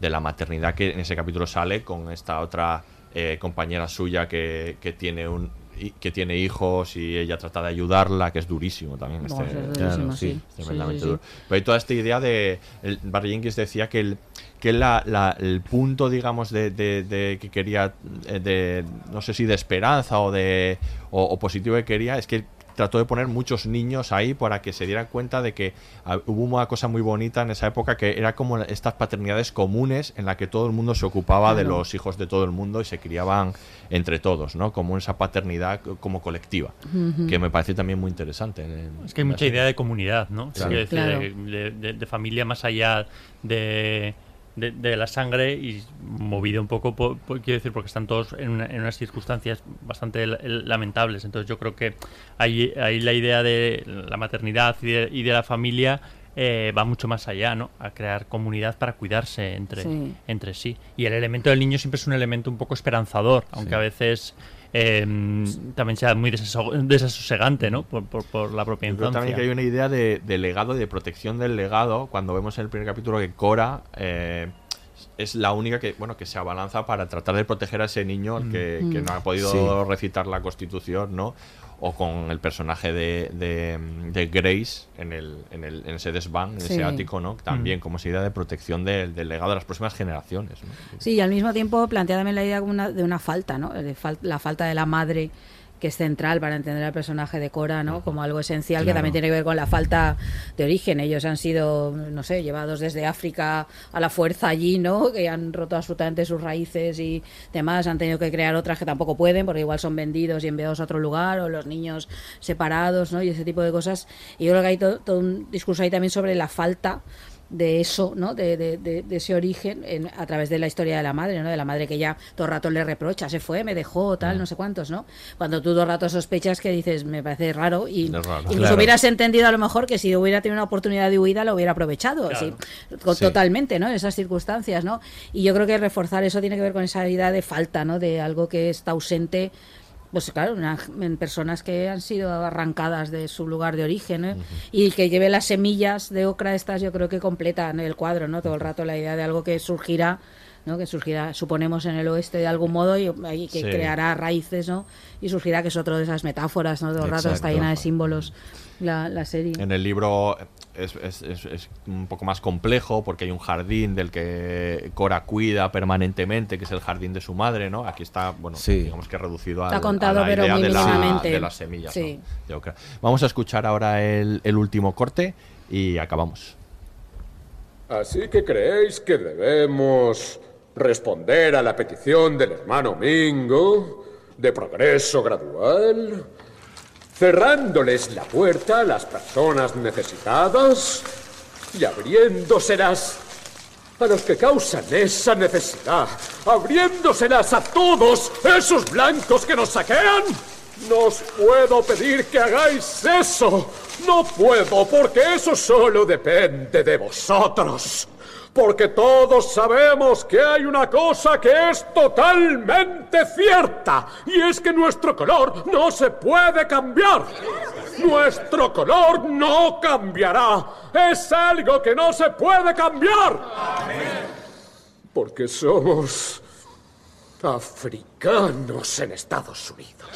de la maternidad que en ese capítulo sale con esta otra eh, compañera suya que, que tiene un que tiene hijos y ella trata de ayudarla, que es durísimo también. Este- es durísimo, claro, sí. tremendamente sí, duro. Pero hay toda esta idea de. El, Barry Jenkins decía que el, que la, la- el punto, digamos, de, de- de que quería, eh, de no sé si de esperanza o de o, o positivo que quería, es que trató de poner muchos niños ahí para que se dieran cuenta de que ah, hubo una cosa muy bonita en esa época que era como estas paternidades comunes en la que todo el mundo se ocupaba de los hijos de todo el mundo y se criaban entre todos, ¿no? Como esa paternidad como colectiva, que me parece también muy interesante. Es que hay mucha serie. idea de comunidad, ¿no? Claro. Quiero decir, Claro. de, de- de familia más allá de, de, de la sangre y movido un poco, por, por- quiero decir, porque están todos en, una- en unas circunstancias bastante la- lamentables. Entonces yo creo que ahí, ahí la idea de la maternidad y de, y de la familia eh, va mucho más allá, ¿no? A crear comunidad para cuidarse entre, Sí. entre sí. Y el elemento del niño siempre es un elemento un poco esperanzador, aunque Sí. a veces eh, también sea muy desaso- desasosegante, ¿no? Por, por, por la propia Yo creo infancia. también que hay una idea de, de legado y de protección del legado cuando vemos en el primer capítulo que Cora eh, es la única que bueno que se abalanza para tratar de proteger a ese niño que, Mm. que no ha podido Sí. recitar la constitución, ¿no? O con el personaje de, de, de Grace en, el, en, el, en ese desván, en Sí. ese ático, ¿no? También Mm. como esa idea de protección del, del legado de las próximas generaciones. ¿no? Sí, y al mismo tiempo plantea también la idea como una- de una falta, ¿no? De fal- la falta de la madre que es central para entender al personaje de Cora, ¿no? Como algo esencial que también tiene que ver con la falta de origen. Ellos han sido, no sé, llevados desde África a la fuerza allí, ¿no? Que han roto absolutamente sus raíces y demás. Han tenido que crear otras que tampoco pueden, porque igual son vendidos y enviados a otro lugar, o los niños separados, ¿no? Y ese tipo de cosas. Y yo creo que hay todo, todo un discurso ahí también sobre la falta de eso, ¿no? De, de- de- ese origen en- a través de la historia de la madre, ¿no? De la madre que ya todo el rato le reprocha, se fue, me dejó, tal, no sé cuántos, ¿no? Cuando tú todo el rato sospechas que dices, me parece raro y raro. incluso Claro. hubieras entendido a lo mejor que si hubiera tenido una oportunidad de huida lo hubiera aprovechado, Claro. Sí. totalmente, ¿no? En esas circunstancias, ¿no? Y yo creo que reforzar eso tiene que ver con esa idea de falta, ¿no? De algo que está ausente pues claro, una- en personas que han sido arrancadas de su lugar de origen ¿eh? y que lleve las semillas de ocra estas, yo creo que completan el cuadro, ¿no? Todo el rato la idea de algo que surgirá, ¿no? Que surgirá, suponemos, en el oeste de algún modo y, y que Sí. creará raíces, ¿no? Y surgirá que es otro de esas metáforas, ¿no? Todo el rato está llena de símbolos la, la serie. En el libro es, es- es- es un poco más complejo porque hay un jardín del que Cora cuida permanentemente, que es el jardín de su madre, ¿no? Aquí está, bueno, digamos que reducido contado, a la pero idea de, la- de las semillas. Sí. ¿no? Vamos a escuchar ahora el, el último corte y acabamos. Así que creéis que debemos responder a la petición del hermano Mingo de progreso gradual, cerrándoles la puerta a las personas necesitadas y abriéndoselas a los que causan esa necesidad, abriéndoselas a todos esos blancos que nos saquean. No os puedo pedir que hagáis eso. No puedo, porque eso solo depende de vosotros. Porque todos sabemos que hay una cosa que es totalmente cierta, y es que nuestro color no se puede cambiar. Nuestro color no cambiará. Es algo que no se puede cambiar. Porque somos africanos en Estados Unidos.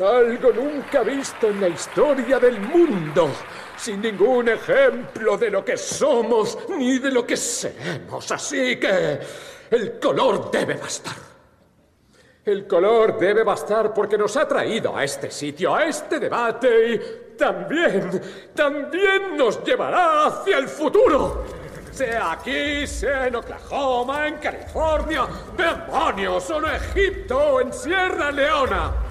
Algo nunca visto en la historia del mundo, sin ningún ejemplo de lo que somos ni de lo que seremos. Así que el color debe bastar. El color debe bastar porque nos ha traído a este sitio, a este debate y también, también nos llevará hacia el futuro. Sea aquí, sea en Oklahoma, en California, demonios, o en Egipto, en Sierra Leona.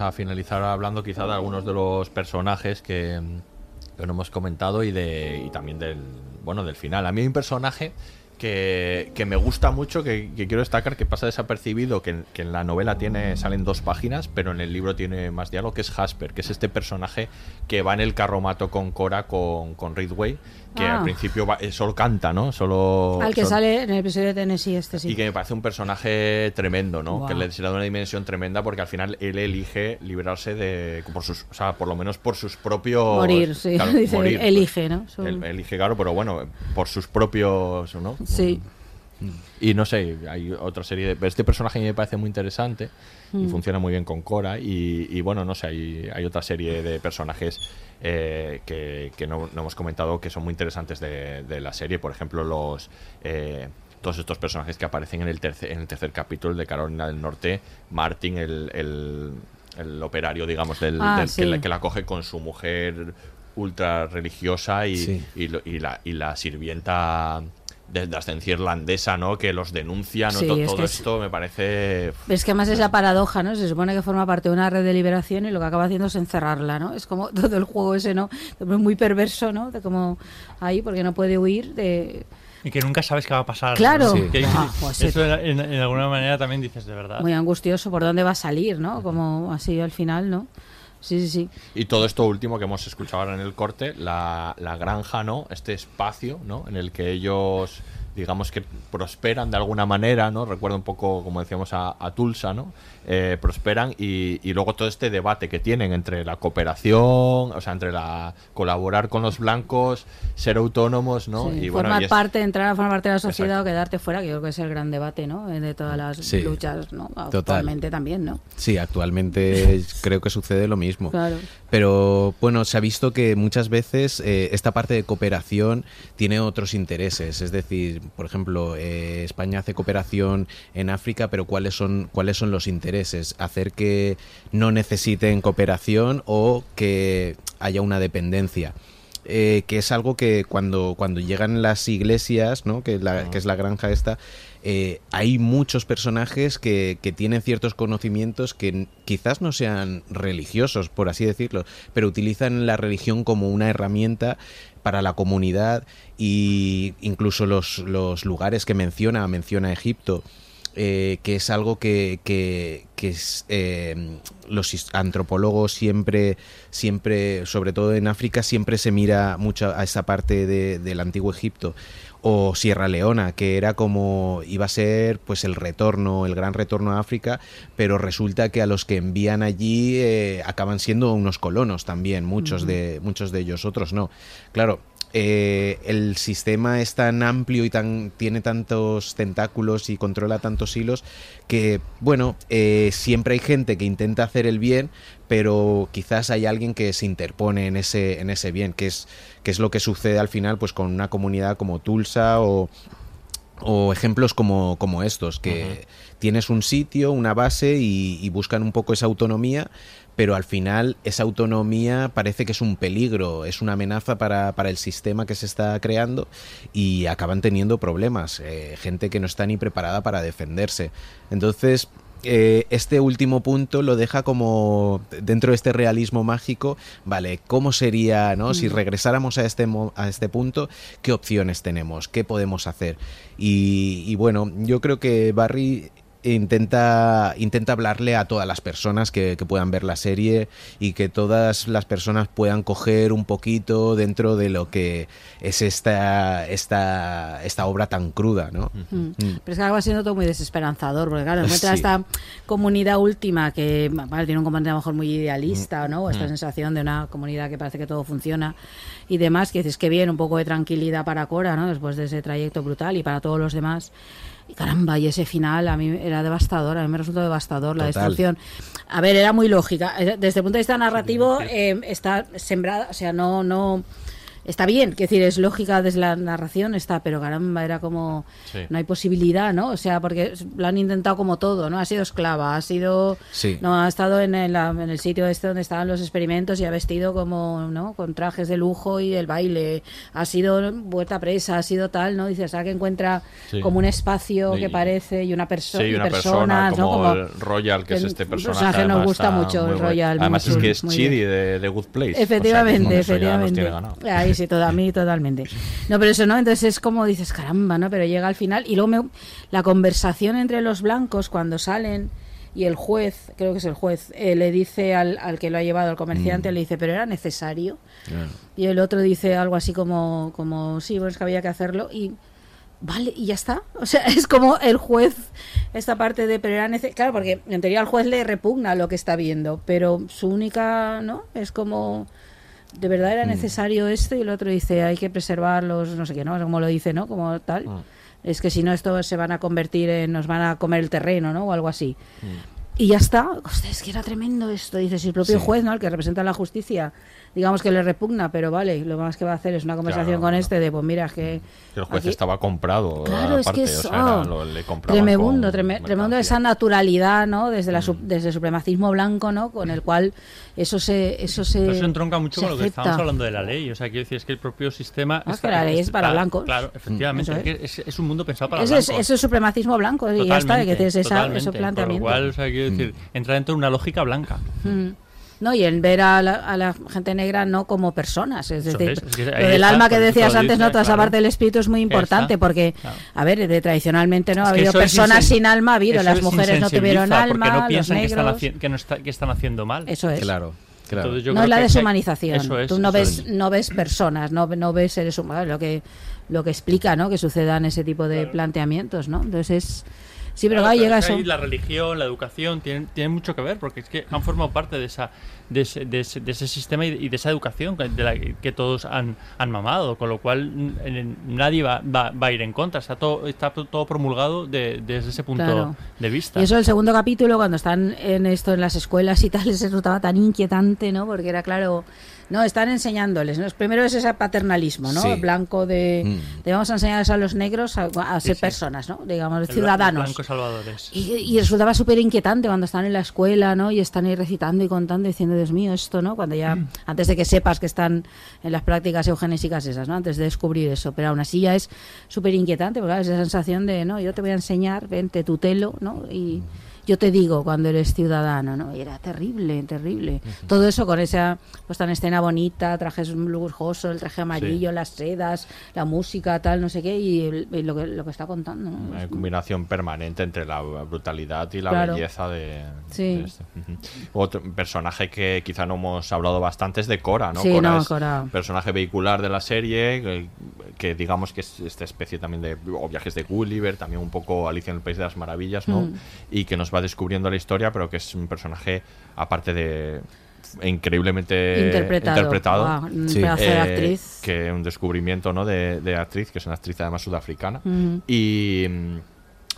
A finalizar hablando quizá de algunos de los personajes que, que no hemos comentado y de y también del bueno del final. A mí hay un personaje que, que me gusta mucho, que, quiero destacar, que pasa desapercibido, que, que en la novela tiene salen dos páginas, pero en el libro tiene más diálogo, que es Jasper, que es este personaje que va en el carromato con Cora, con, con Ridway, que Ah. al principio va- solo canta, ¿no? Solo, Al que solo- sale en el episodio de Tennessee este sí. y que me parece un personaje tremendo, ¿no? Que le da una dimensión tremenda porque al final él elige librarse de. Por sus, o sea, por lo menos por sus propios. Morir, sí. claro, Dice, morir, elige, ¿no? Son- elige, claro, pero bueno, por sus propios. ¿no? Sí. Y no sé, hay otra serie de... Este personaje me parece muy interesante y Mm. funciona muy bien con Cora. Y, y bueno, no sé, hay, hay otra serie de personajes eh, que, que no, no hemos comentado que son muy interesantes de, de la serie. Por ejemplo, los... eh, todos estos personajes que aparecen en el tercer, en el tercer capítulo de Carolina del Norte, Martin, el, el, el operario, digamos, del, Ah, del- que, la, que la coge con su mujer ultra religiosa y, Sí. y, lo- y la, y la sirvienta de, de ascendencia irlandesa, ¿no? Que los denuncia, ¿no? Sí, To- es todo es- esto me parece... Es que además es la paradoja, ¿no? Se supone que forma parte de una red de liberación y lo que acaba haciendo es encerrarla, ¿no? Es como todo el juego ese, ¿no? Muy perverso, ¿no? De como ahí, porque no puede huir de... Y que nunca sabes qué va a pasar. Claro. ¿no? Que- Ah, pues eso en, en alguna manera también dices de verdad. Muy angustioso por dónde va a salir, ¿no? Como así al final, ¿no? Sí, sí, sí. Y todo esto último que hemos escuchado ahora en el corte, la, la granja, ¿no? Este espacio, ¿no? En el que ellos, digamos que prosperan de alguna manera, ¿no? Recuerda un poco, como decíamos, a, a Tulsa, ¿no? Eh, prosperan y, y luego todo este debate que tienen entre la cooperación, o sea, entre la colaborar con los blancos, ser autónomos, ¿no? Sí, y bueno, formar y es- parte, entrar a formar parte de la sociedad o quedarte fuera, que yo creo que es el gran debate, ¿no? Eh, De todas las Sí. luchas, ¿no? Total. Actualmente también, ¿no? Sí, actualmente creo que sucede lo mismo. Claro. Pero bueno, se ha visto que muchas veces eh, esta parte de cooperación tiene otros intereses. Es decir, por ejemplo, eh, España hace cooperación en África, pero ¿cuáles son, ¿cuáles son los intereses? Hacer que no necesiten cooperación o que haya una dependencia. Eh, que es algo que cuando, cuando llegan las iglesias, ¿no? que, la- que es la granja esta, eh, hay muchos personajes que, que tienen ciertos conocimientos que quizás no sean religiosos, por así decirlo, pero utilizan la religión como una herramienta para la comunidad y incluso los, los lugares que menciona, menciona Egipto, eh, que es algo que, que- que es, eh, los antropólogos siempre, siempre, sobre todo en África, siempre se mira mucho a esa parte de- del antiguo Egipto. O Sierra Leona, que era como iba a ser pues el retorno, el gran retorno a África, pero resulta que a los que envían allí eh, acaban siendo unos colonos también, muchos de, muchos de ellos, otros no. Claro, eh, el sistema es tan amplio y tan tiene tantos tentáculos y controla tantos hilos que bueno eh, siempre hay gente que intenta hacer el bien pero quizás hay alguien que se interpone en ese en ese bien que es que es lo que sucede al final pues con una comunidad como Tulsa o o ejemplos como, como estos, que tienes un sitio, una base y, y buscan un poco esa autonomía, pero al final esa autonomía parece que es un peligro, es una amenaza para, para el sistema que se está creando y acaban teniendo problemas, eh, gente que no está ni preparada para defenderse. Entonces, eh, este último punto lo deja como dentro de este realismo mágico, vale, ¿cómo sería, no? Si Mm. regresáramos a este, a este punto, ¿qué opciones tenemos? ¿Qué podemos hacer? Y, y bueno, yo creo que Barry intenta, intenta hablarle a todas las personas que, que puedan ver la serie y que todas las personas puedan coger un poquito dentro de lo que es esta, esta, esta obra tan cruda, ¿no? Mm. Mm. Pero es que acaba siendo todo muy desesperanzador, porque claro, encuentra Sí. esta comunidad última que vale, tiene un componente a lo mejor muy idealista, ¿no? O esta Mm. sensación de una comunidad que parece que todo funciona y demás, que dices que bien, un poco de tranquilidad para Cora, ¿no? Después de ese trayecto brutal y para todos los demás. Y caramba, y ese final a mí era devastador, a mí me resultó devastador la destrucción. A ver, era muy lógica. Eh, Desde el punto de vista narrativo, eh, está sembrada, o sea, no, no. Está bien, quiero decir, es lógica desde la narración, está, pero caramba, era como. Sí. No hay posibilidad, ¿no? O sea, porque lo han intentado como todo, ¿no? Ha sido esclava, ha sido. Sí. No, ha estado en el, en el sitio este donde estaban los experimentos y ha vestido como, ¿no? Con trajes de lujo y el baile. Ha sido vuelta presa, ha sido tal, ¿no? Dices, ¿sabes que encuentra Sí. como un espacio que parece y una persona. Sí, y una persona ¿no? como, el Royal, que es que este personaje. personaje nos además, gusta mucho, el. Royal, Además muy es que es Chidi de, de Good Place. Efectivamente, o sea, que nos efectivamente. Ahí sí, todo, a mí totalmente. No, pero eso no, entonces es como dices, caramba, ¿no? Pero llega al final y luego me- la conversación entre los blancos cuando salen y el juez, creo que es el juez, eh, le dice al, al que lo ha llevado, al comerciante, Mm. le dice, pero era necesario. Y el otro dice algo así como, como sí, bueno, es que había que hacerlo y vale, y ya está. O sea, es como el juez, esta parte de, pero era necesario, claro, porque en teoría al juez le repugna lo que está viendo, pero su única, ¿no? Es como, de verdad era Mm. necesario esto y el otro dice, hay que preservar los, no sé qué, ¿no? Como lo dice, ¿no? Como tal. Es que si no, esto se van a convertir en. nos van a comer el terreno, ¿no? O algo así. Mm. Y ya está. Hostia, es que era tremendo esto. Dice, si el propio Sí. juez, ¿no? El que representa la justicia, digamos que le repugna, pero vale, lo más que va a hacer es una conversación Claro, con este de, pues mira, es que. Que el juez aquí- estaba comprado. Claro, es que eso. sea, era- lo- le compraban Tremendo, con treme- tremendo esa naturalidad, ¿no? Desde, la, su- Mm. desde el supremacismo blanco, ¿no? Con el cual eso se. Eso se eso entronca mucho se con lo que estamos hablando de la ley. O sea, quiero decir, es que el propio sistema. Ah, es que la ley es para blancos. Claro, efectivamente. Eso es, que es, es un mundo pensado para Eso es, blancos. eso es supremacismo blanco y ya está, que tienes esa, totalmente. ese planteamiento. Por lo cual, o sea, quiero decir, entra dentro de una lógica blanca. Mm. No, y en ver a la, a la gente negra no como personas. Es decir, es, es que lo ahí del está, alma que decías antes, ¿no? Toda esa claro. parte del espíritu es muy importante porque, claro. a ver, de, tradicionalmente no ha habido personas sin alma, ha habido. Las es mujeres no tuvieron alma, no los piensan que están, negros. haci- que, no está- que están haciendo mal. Eso es. Claro, claro. Entonces no es la deshumanización. Eso es. Tú no ves, es. no ves personas, no, no ves seres humanos, lo que, lo que explica, ¿no? Que sucedan ese tipo de planteamientos, ¿no? Entonces es... Sí, pero Claro, llega eso. la religión, la educación, tienen, tienen mucho que ver, porque es que han formado parte de esa de ese, de ese, de ese sistema y de, y de esa educación que- de la que todos han, han mamado, con lo cual nadie va, va, va a ir en contra. Está todo, está todo promulgado de- desde ese punto Claro. de vista. Y eso el segundo capítulo, cuando están en esto, en las escuelas y tal, les resultaba tan inquietante, ¿no? Porque era claro, no, están enseñándoles, ¿no? Primero es ese paternalismo, ¿no? Sí. Blanco de, Mm. de vamos a enseñarles a los negros a, a ser sí. personas, ¿no? Digamos, El ciudadanos. Blanco salvadores. Y, y resultaba súper inquietante cuando están en la escuela, ¿no? Y están ahí recitando y contando, diciendo, Dios mío, esto, ¿no? Cuando ya, Mm. antes de que sepas que están en las prácticas eugenésicas esas, ¿no? Antes de descubrir eso. Pero aún así ya es súper inquietante, porque es esa sensación de, no, yo te voy a enseñar, ven, te tutelo, ¿no? Y yo te digo cuando eres ciudadano, ¿no? Y era terrible, terrible. Todo eso con esa puesta en escena bonita, trajes lujosos, el traje amarillo, las sedas, la música, tal, no sé qué, y, el- y lo, que, lo que está contando, ¿no? Una combinación permanente entre la brutalidad y la Claro. belleza de, Sí. de este. Ujú. Otro personaje que quizá no hemos hablado bastante es de Cora, ¿no? Sí, Cora no, es Cora. personaje vehicular de la serie, que, que digamos que es esta especie también de o viajes de Gulliver, también un poco Alicia en el País de las Maravillas, ¿no? Mm. Y que nos va descubriendo la historia, pero que es un personaje aparte de increíblemente Interpretado. Sí. actriz. que un descubrimiento ¿no? de, de actriz que es una actriz además sudafricana y,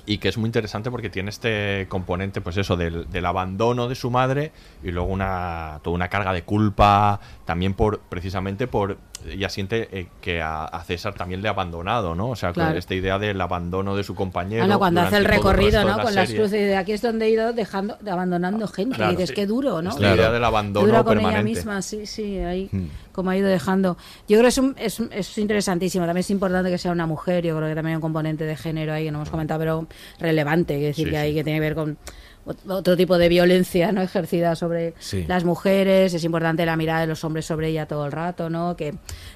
y que es muy interesante porque tiene este componente, pues eso, del, del abandono de su madre y luego una toda una carga de culpa, también por precisamente por ella siente eh, que a, a César también le ha abandonado, ¿no? O sea, Claro. con esta idea del abandono de su compañero. Ah, no, cuando hace el recorrido, ¿no? la Con las cruces, de aquí es donde he ido dejando, abandonando gente. Claro, y dices, sí. qué duro, ¿no? Es la idea del abandono duro con permanente. ella misma, sí, sí, ahí, Hmm. como ha ido dejando. Yo creo que es, un- es, es interesantísimo. También es importante que sea una mujer. Yo creo que también hay un componente de género ahí que no hemos comentado, pero relevante. Es decir, Sí, que hay sí. que tiene que ver con otro tipo de violencia no ejercida sobre Sí. las mujeres. Es importante la mirada de los hombres sobre ella todo el rato, ¿no? Que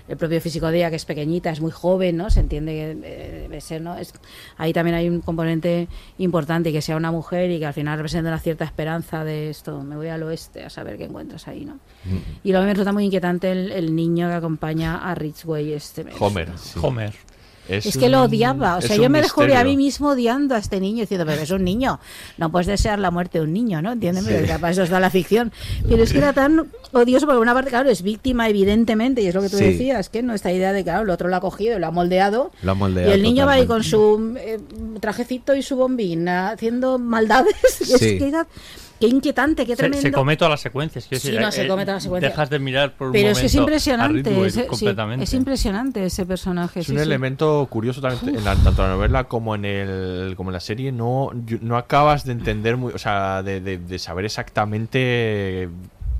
el propio físico de ella, que es pequeñita, es muy joven, ¿no? Se entiende que eh, debe ser, ¿no? Es, ahí también hay un componente importante, que sea una mujer y que al final represente una cierta esperanza de esto, me voy al oeste a saber qué encuentras ahí, ¿no? Y luego me resulta muy inquietante el, el niño que acompaña a Ridgway. Este, Homer. sí. Homer. Es, que lo odiaba, o sea, yo me descubrí a mí mismo odiando a este niño, diciendo, pero es un niño, no puedes desear la muerte de un niño, ¿no? Entiéndeme, Sí. para eso está la ficción. Pero es que era tan odioso, porque una parte, claro, es víctima, evidentemente, y es lo que tú Sí. decías, que no esta idea de que, claro, el otro lo ha cogido y lo ha moldeado, Lo ha moldeado y el niño va ahí con su eh, trajecito y su bombina, haciendo maldades, y es que era, qué inquietante, qué Se, tremendo. se come todas las secuencias. Sí, decir, no, se eh, come todas las secuencias. Dejas de mirar por un Pero es que es impresionante, sí, es impresionante ese personaje. Es sí, un sí. elemento curioso también en la- tanto en la novela como en el como en la serie no no acabas de entender muy o sea de, de- de saber exactamente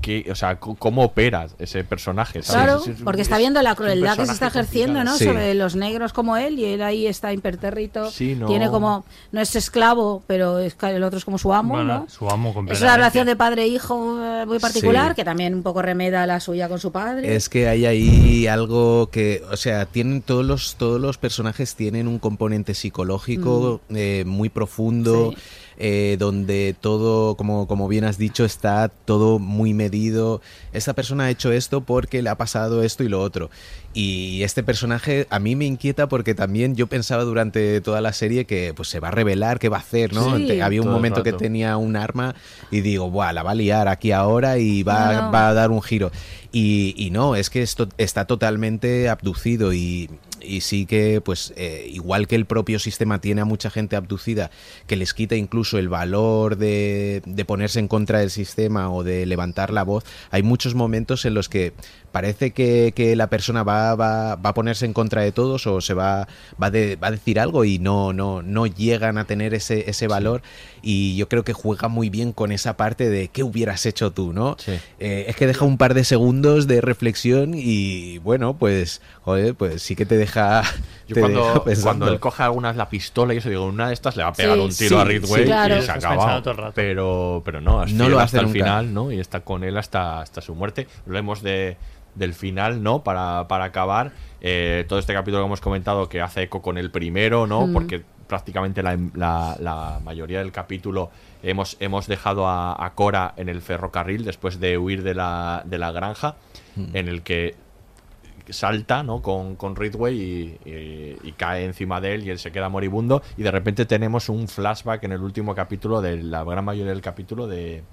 qué o sea cómo opera ese personaje ¿sabes? Claro, Es- es- porque es está viendo la crueldad que se está ejerciendo, ¿no? Sobre los negros como él y él ahí está impertérrito. Sí, no. Tiene como no es esclavo, pero es el otro es como su amo, Bueno, ¿no? su amo Es una relación de padre hijo eh, muy particular Sí. que también un poco remeda la suya con su padre. Es que hay ahí algo que, o sea, tienen todos los todos los personajes tienen un componente psicológico eh, muy profundo, Mm. Sí. Eh, donde todo, como como bien has dicho, está todo muy medido. Esta persona ha hecho esto porque le ha pasado esto y lo otro. Y este personaje a mí me inquieta porque también yo pensaba durante toda la serie que pues se va a revelar, qué va a hacer, ¿no? Sí. Había un momento que tenía un arma y digo, Buah, la va a liar aquí ahora y va, no. va a dar un giro. Y, y no, es que esto está totalmente abducido y, y sí que, pues, eh, igual que el propio sistema tiene a mucha gente abducida, que les quita incluso el valor de, de ponerse en contra del sistema o de levantar la voz, hay muchos momentos en los que parece que, que la persona va, va, va, a ponerse en contra de todos o se va, va, de, va a decir algo y no, no, no llegan a tener ese, ese valor. Y yo creo que juega muy bien con esa parte de qué hubieras hecho tú, ¿no? Eh, es que deja un par de segundos de reflexión y bueno, pues, joder, pues sí que te deja. Yo te cuando, deja pensando. cuando él coge algunas la pistola y eso, digo, una de estas le va a pegar Sí, un tiro sí, a sí, claro. y se acaba. pensando todo el rato. Pero, pero no, lo hasta hace el nunca. final, ¿no? Y está con él hasta, hasta su muerte. Hablemos de, del final, ¿no? Para, para acabar. eh, todo este capítulo que hemos comentado que hace eco con el primero, ¿no? Mm. Porque prácticamente la, la- la mayoría del capítulo hemos, hemos dejado a, a Cora en el ferrocarril después de huir de la, de la granja, en el que salta ¿no? con, con Ridway y, y- y cae encima de él y él se queda moribundo y de repente tenemos un flashback en el último capítulo de la gran mayoría del capítulo de,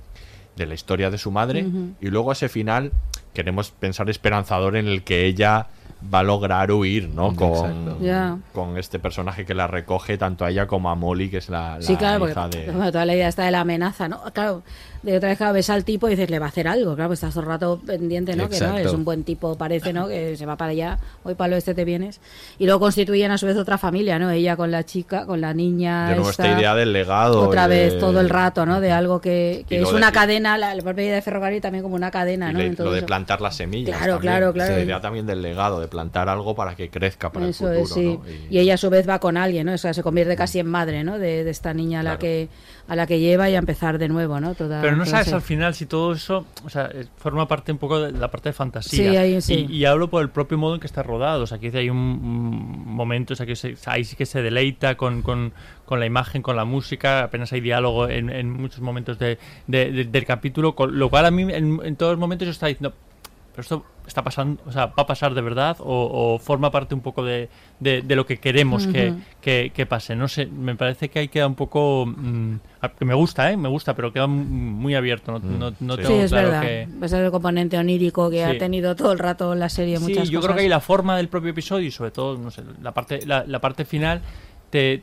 de la historia de su madre y luego ese final queremos pensar esperanzador en el que ella va a lograr huir ¿no? con, con este personaje que la recoge tanto a ella como a Molly que es la, la Sí, claro, porque hija de... bueno, toda la idea está de la amenaza, ¿no? Claro, de otra vez claro, ves al tipo y dices, le va a hacer algo, claro, pues estás todo el rato pendiente, ¿no? Que no, es un buen tipo, parece, ¿no? Que se va para allá, hoy para el oeste te vienes. Y luego constituyen a su vez otra familia, ¿no? Ella con la chica, con la niña. de nuevo esta, esta idea del legado Otra de- vez, todo el rato, ¿no? De algo que, que lo es de- una cadena, la, la propia idea de ferrocarril también como una cadena, y ¿no? le- lo de eso. plantar las semillas. Claro, también. claro, claro. La idea también del legado, de plantar algo para que crezca para Eso el es, futuro. sí. ¿no? Y... ella a su vez va con alguien, ¿no? O sea, se convierte casi en madre, ¿no? De, de esta niña a la Claro. que a la que lleva y a empezar de nuevo, ¿no? Toda, Pero no toda sabes al final si todo eso, o sea, eh, forma parte un poco de la parte de fantasía. Sí, ahí sí. Y, y hablo por el propio modo en que está rodado. O sea, aquí hay un, un momento, o sea, que se- ahí sí que se deleita con, con, con la imagen, con la música, apenas hay diálogo en, en muchos momentos de, de- de- del capítulo, con lo cual a mí en, en todos los momentos yo estaba diciendo, pero esto está pasando, o sea, va a pasar de verdad o, o forma parte un poco de, de- de lo que queremos que, que, que pase. No sé, me parece que ahí queda un poco, mm, a- que me gusta, ¿eh? Me gusta, pero queda muy abierto. No, no, no Sí, tengo es claro verdad. que... Es el componente onírico que Sí. ha tenido todo el rato la serie. Sí, muchas yo creo que ahí la forma del propio episodio y sobre todo, no sé, la parte, la, la parte final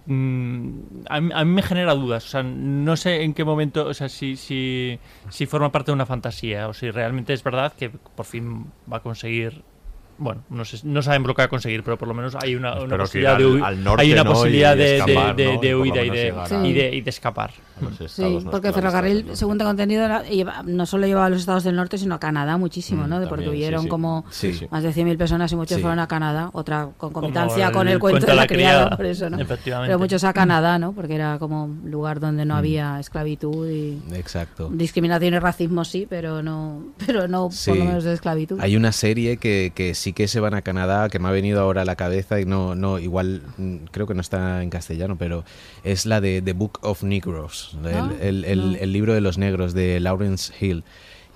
mm, a, mí, a mí me genera dudas. O sea, no sé en qué momento, o sea, si, si, si forma parte de una fantasía o si realmente es verdad que por fin va a conseguir. Bueno, no sé, no sabemos lo que va a conseguir, pero por lo menos hay una, una posibilidad de, al- hui- al norte, hay una posibilidad de, huida y de, llegar a- y de, y de escapar. Sí, porque nuestros, Ferrocarril, según tengo entendido, no solo llevaba a los estados del norte, sino a Canadá muchísimo, Mm, ¿no? Porque sí. como más de 100.000 personas y muchos Sí. fueron a Canadá. Otra concomitancia con el cuento de la criada, por eso, ¿no? Efectivamente. Pero muchos a Canadá, ¿no? Porque era como un lugar donde Mm. no había esclavitud y Exacto. discriminación y racismo sí, pero no, pero no Sí. por lo menos de esclavitud. Hay una serie que, que sí que se van a Canadá, que me ha venido ahora a la cabeza y no, no igual mm, creo que no está en castellano, pero es la de The Book of Negroes, el, Ah, el- el- el libro de los negros de Lawrence Hill.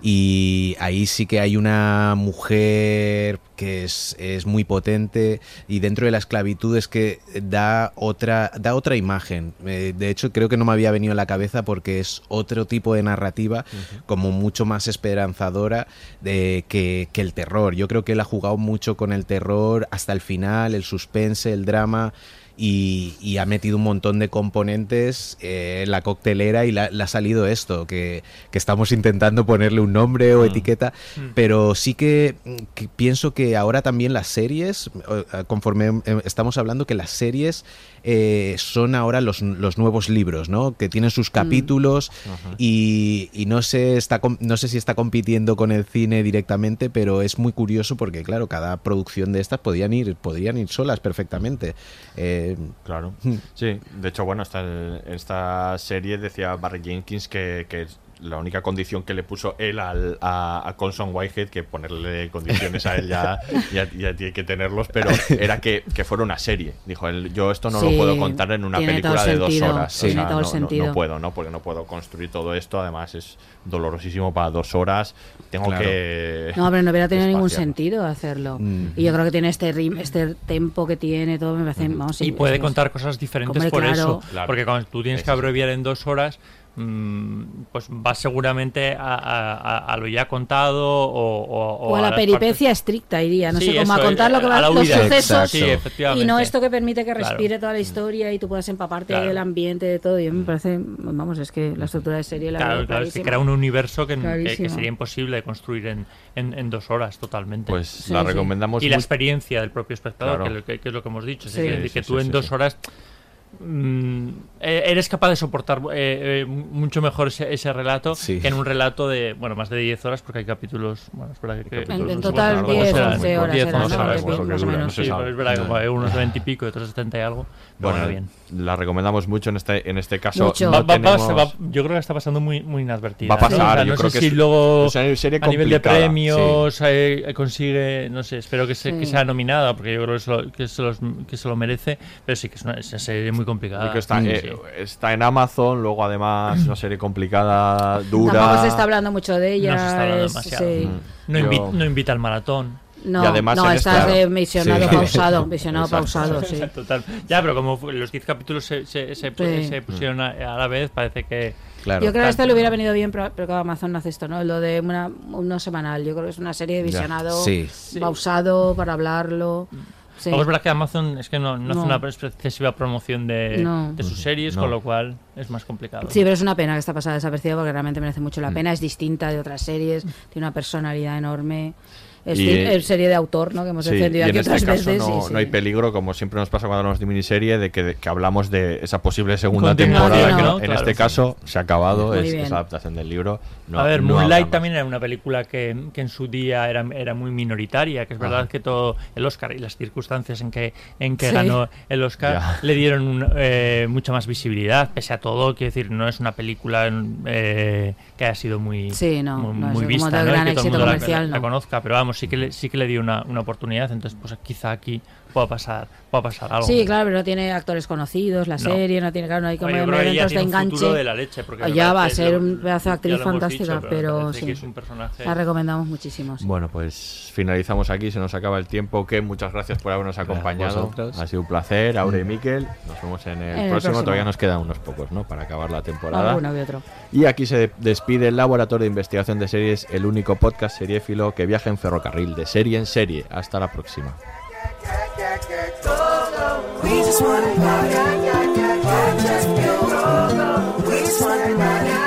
Y ahí sí que hay una mujer que es, es muy potente y dentro de la esclavitud es que da otra, da otra imagen. Eh, de hecho, creo que no me había venido a la cabeza porque es otro tipo de narrativa como mucho más esperanzadora de, que, que el terror. Yo creo que él ha jugado mucho con el terror hasta el final, el suspense, el drama. Y, y ha metido un montón de componentes eh, en la coctelera y la- le ha salido esto, que, que estamos intentando ponerle un nombre o etiqueta, pero sí que, que pienso que ahora también las series, eh, conforme eh, estamos hablando, que las series eh, son ahora los, los nuevos libros, ¿no? Que tienen sus capítulos y, y no sé está no sé si está compitiendo con el cine directamente, pero es muy curioso porque claro, cada producción de estas podían ir podrían ir solas perfectamente. Eh, Claro. Sí, de hecho, bueno, esta, esta serie decía Barry Jenkins que, que la única condición que le puso él al, a, a Colson Whitehead, que ponerle condiciones a él ya, ya, ya tiene que tenerlos, pero era que, que fuera una serie. Dijo él, yo esto no Sí, lo puedo contar en una película de dos horas. tiene todo el no, no- no puedo, ¿no? Porque no puedo construir todo esto. Además, es dolorosísimo para dos horas. Tengo Claro. que. No, pero no hubiera tenido ningún sentido hacerlo. Mm. Y yo creo que tiene este rim, este tempo que tiene, todo me parece. Vamos, sí, y puede es- contar cosas diferentes por claro. eso. Claro. Porque cuando tú tienes Es que abreviar en dos horas, mm, pues va seguramente a, a- a lo ya contado o, o, O a la peripecia estricta iría, no Sí, sé, como a contar lo que a va la los sucesos Exacto. Sí, efectivamente. y no esto que permite que Claro. respire toda la historia y tú puedas empaparte Claro. del ambiente de todo. Y a mí me parece, vamos, es que la estructura de serie la Claro, claro, es que clarísima. crea un universo que, que- que, Clarísimo. sería imposible de construir en, en, en dos horas totalmente. Pues Sí, la sí. recomendamos Y la experiencia del propio espectador, Claro. que, lo- que- que es lo que hemos dicho. es decir, Sí, que tú sí, en sí, dos sí. horas mm, eh, eres capaz de soportar eh, eh, mucho mejor ese, ese relato Sí. que en un relato de, bueno, más de 10 horas, porque hay capítulos, bueno, es verdad que... En- total largos, 10, serán 11 horas 10, eran, 11 ¿no? horas, es verdad que unos 20 y pico, y otros 70 y algo. Bueno, bueno, bien. la recomendamos mucho en este, en este caso. Mucho. no Va- va- tenemos- va- yo creo que está pasando muy, muy inadvertida. Va a pasar, O sea, yo no creo sé que si es- luego es una serie a nivel de premios eh, consigue, no sé, espero que, se- que sea nominada, porque yo creo que se, lo, que, se los- que se lo merece, pero sí que es una, es una serie muy complicada. Que está, Sí, eh, sí. está en Amazon, luego además una serie complicada, dura. Tampoco se está hablando mucho de ella. no se está hablando es- demasiado. sí. Mm. No, Yo- invi- no invita al maratón. No, Y además no en estás esta- de visionado Sí. pausado, visionado Exacto. pausado, sí. Total. Ya, pero como los 10 capítulos se, se, se, Sí. se pusieron a, a la vez, parece que... Claro. Yo creo que a este le hubiera venido bien, pero, pero que Amazon no hace esto, ¿no? Lo de una, uno semanal. Yo creo que es una serie de visionado, Sí. pausado para hablarlo. Sí. Luego es verdad que Amazon es que no, no, No. hace una excesiva promoción de, No. de sus series, No. con lo cual es más complicado. Sí, pero es una pena que está pasada desapercibida porque realmente merece mucho Mm. la pena. Es distinta de otras series, tiene una personalidad enorme. Es, Y- serie de autor, ¿no? Que hemos Sí, defendido aquí en este otras caso veces. no, sí, sí. no hay peligro, como siempre nos pasa cuando hablamos de miniserie, de que, de que hablamos de esa posible segunda temporada. que ¿no? no- en Claro, este sí. caso se ha acabado, Muy es, bien. es adaptación del libro. No, a ver, no Moonlight también era una película que, que en su día era, era muy minoritaria, que es verdad Ajá. que todo el Oscar y las circunstancias en que, en que Sí. ganó el Oscar Ya. le dieron un, eh, mucha más visibilidad, pese a todo, quiero decir, no es una película eh, que haya sido muy, Sí, no, muy, no es muy vista, ¿no? Que todo el mundo la- la, la no. conozca, pero vamos, sí que le, sí que le dio una, una oportunidad, entonces pues quizá aquí pueda pasar, pueda pasar algo. Sí, claro, pero no tiene actores conocidos, la No. serie, no tiene, claro, no hay como Oye, elementos de enganche. futuro de la leche, porque me ya va a ser lo- un pedazo de actriz fantástica, dicho, pero pero sí. que es un personaje- La recomendamos muchísimo. sí. Bueno, pues finalizamos aquí, se nos acaba el tiempo. Que muchas gracias por habernos acompañado. Ha sido un placer, Aure y Miquel. Nos vemos en el, En el próximo. próximo. Todavía nos quedan unos pocos, ¿no? Para acabar la temporada. Alguno que otro. Y aquí se despide el Laboratorio de Investigación de Series, el único podcast seriéfilo que viaja en ferrocarril, de serie en serie. Hasta la próxima. We just wanna party. We just wanna party.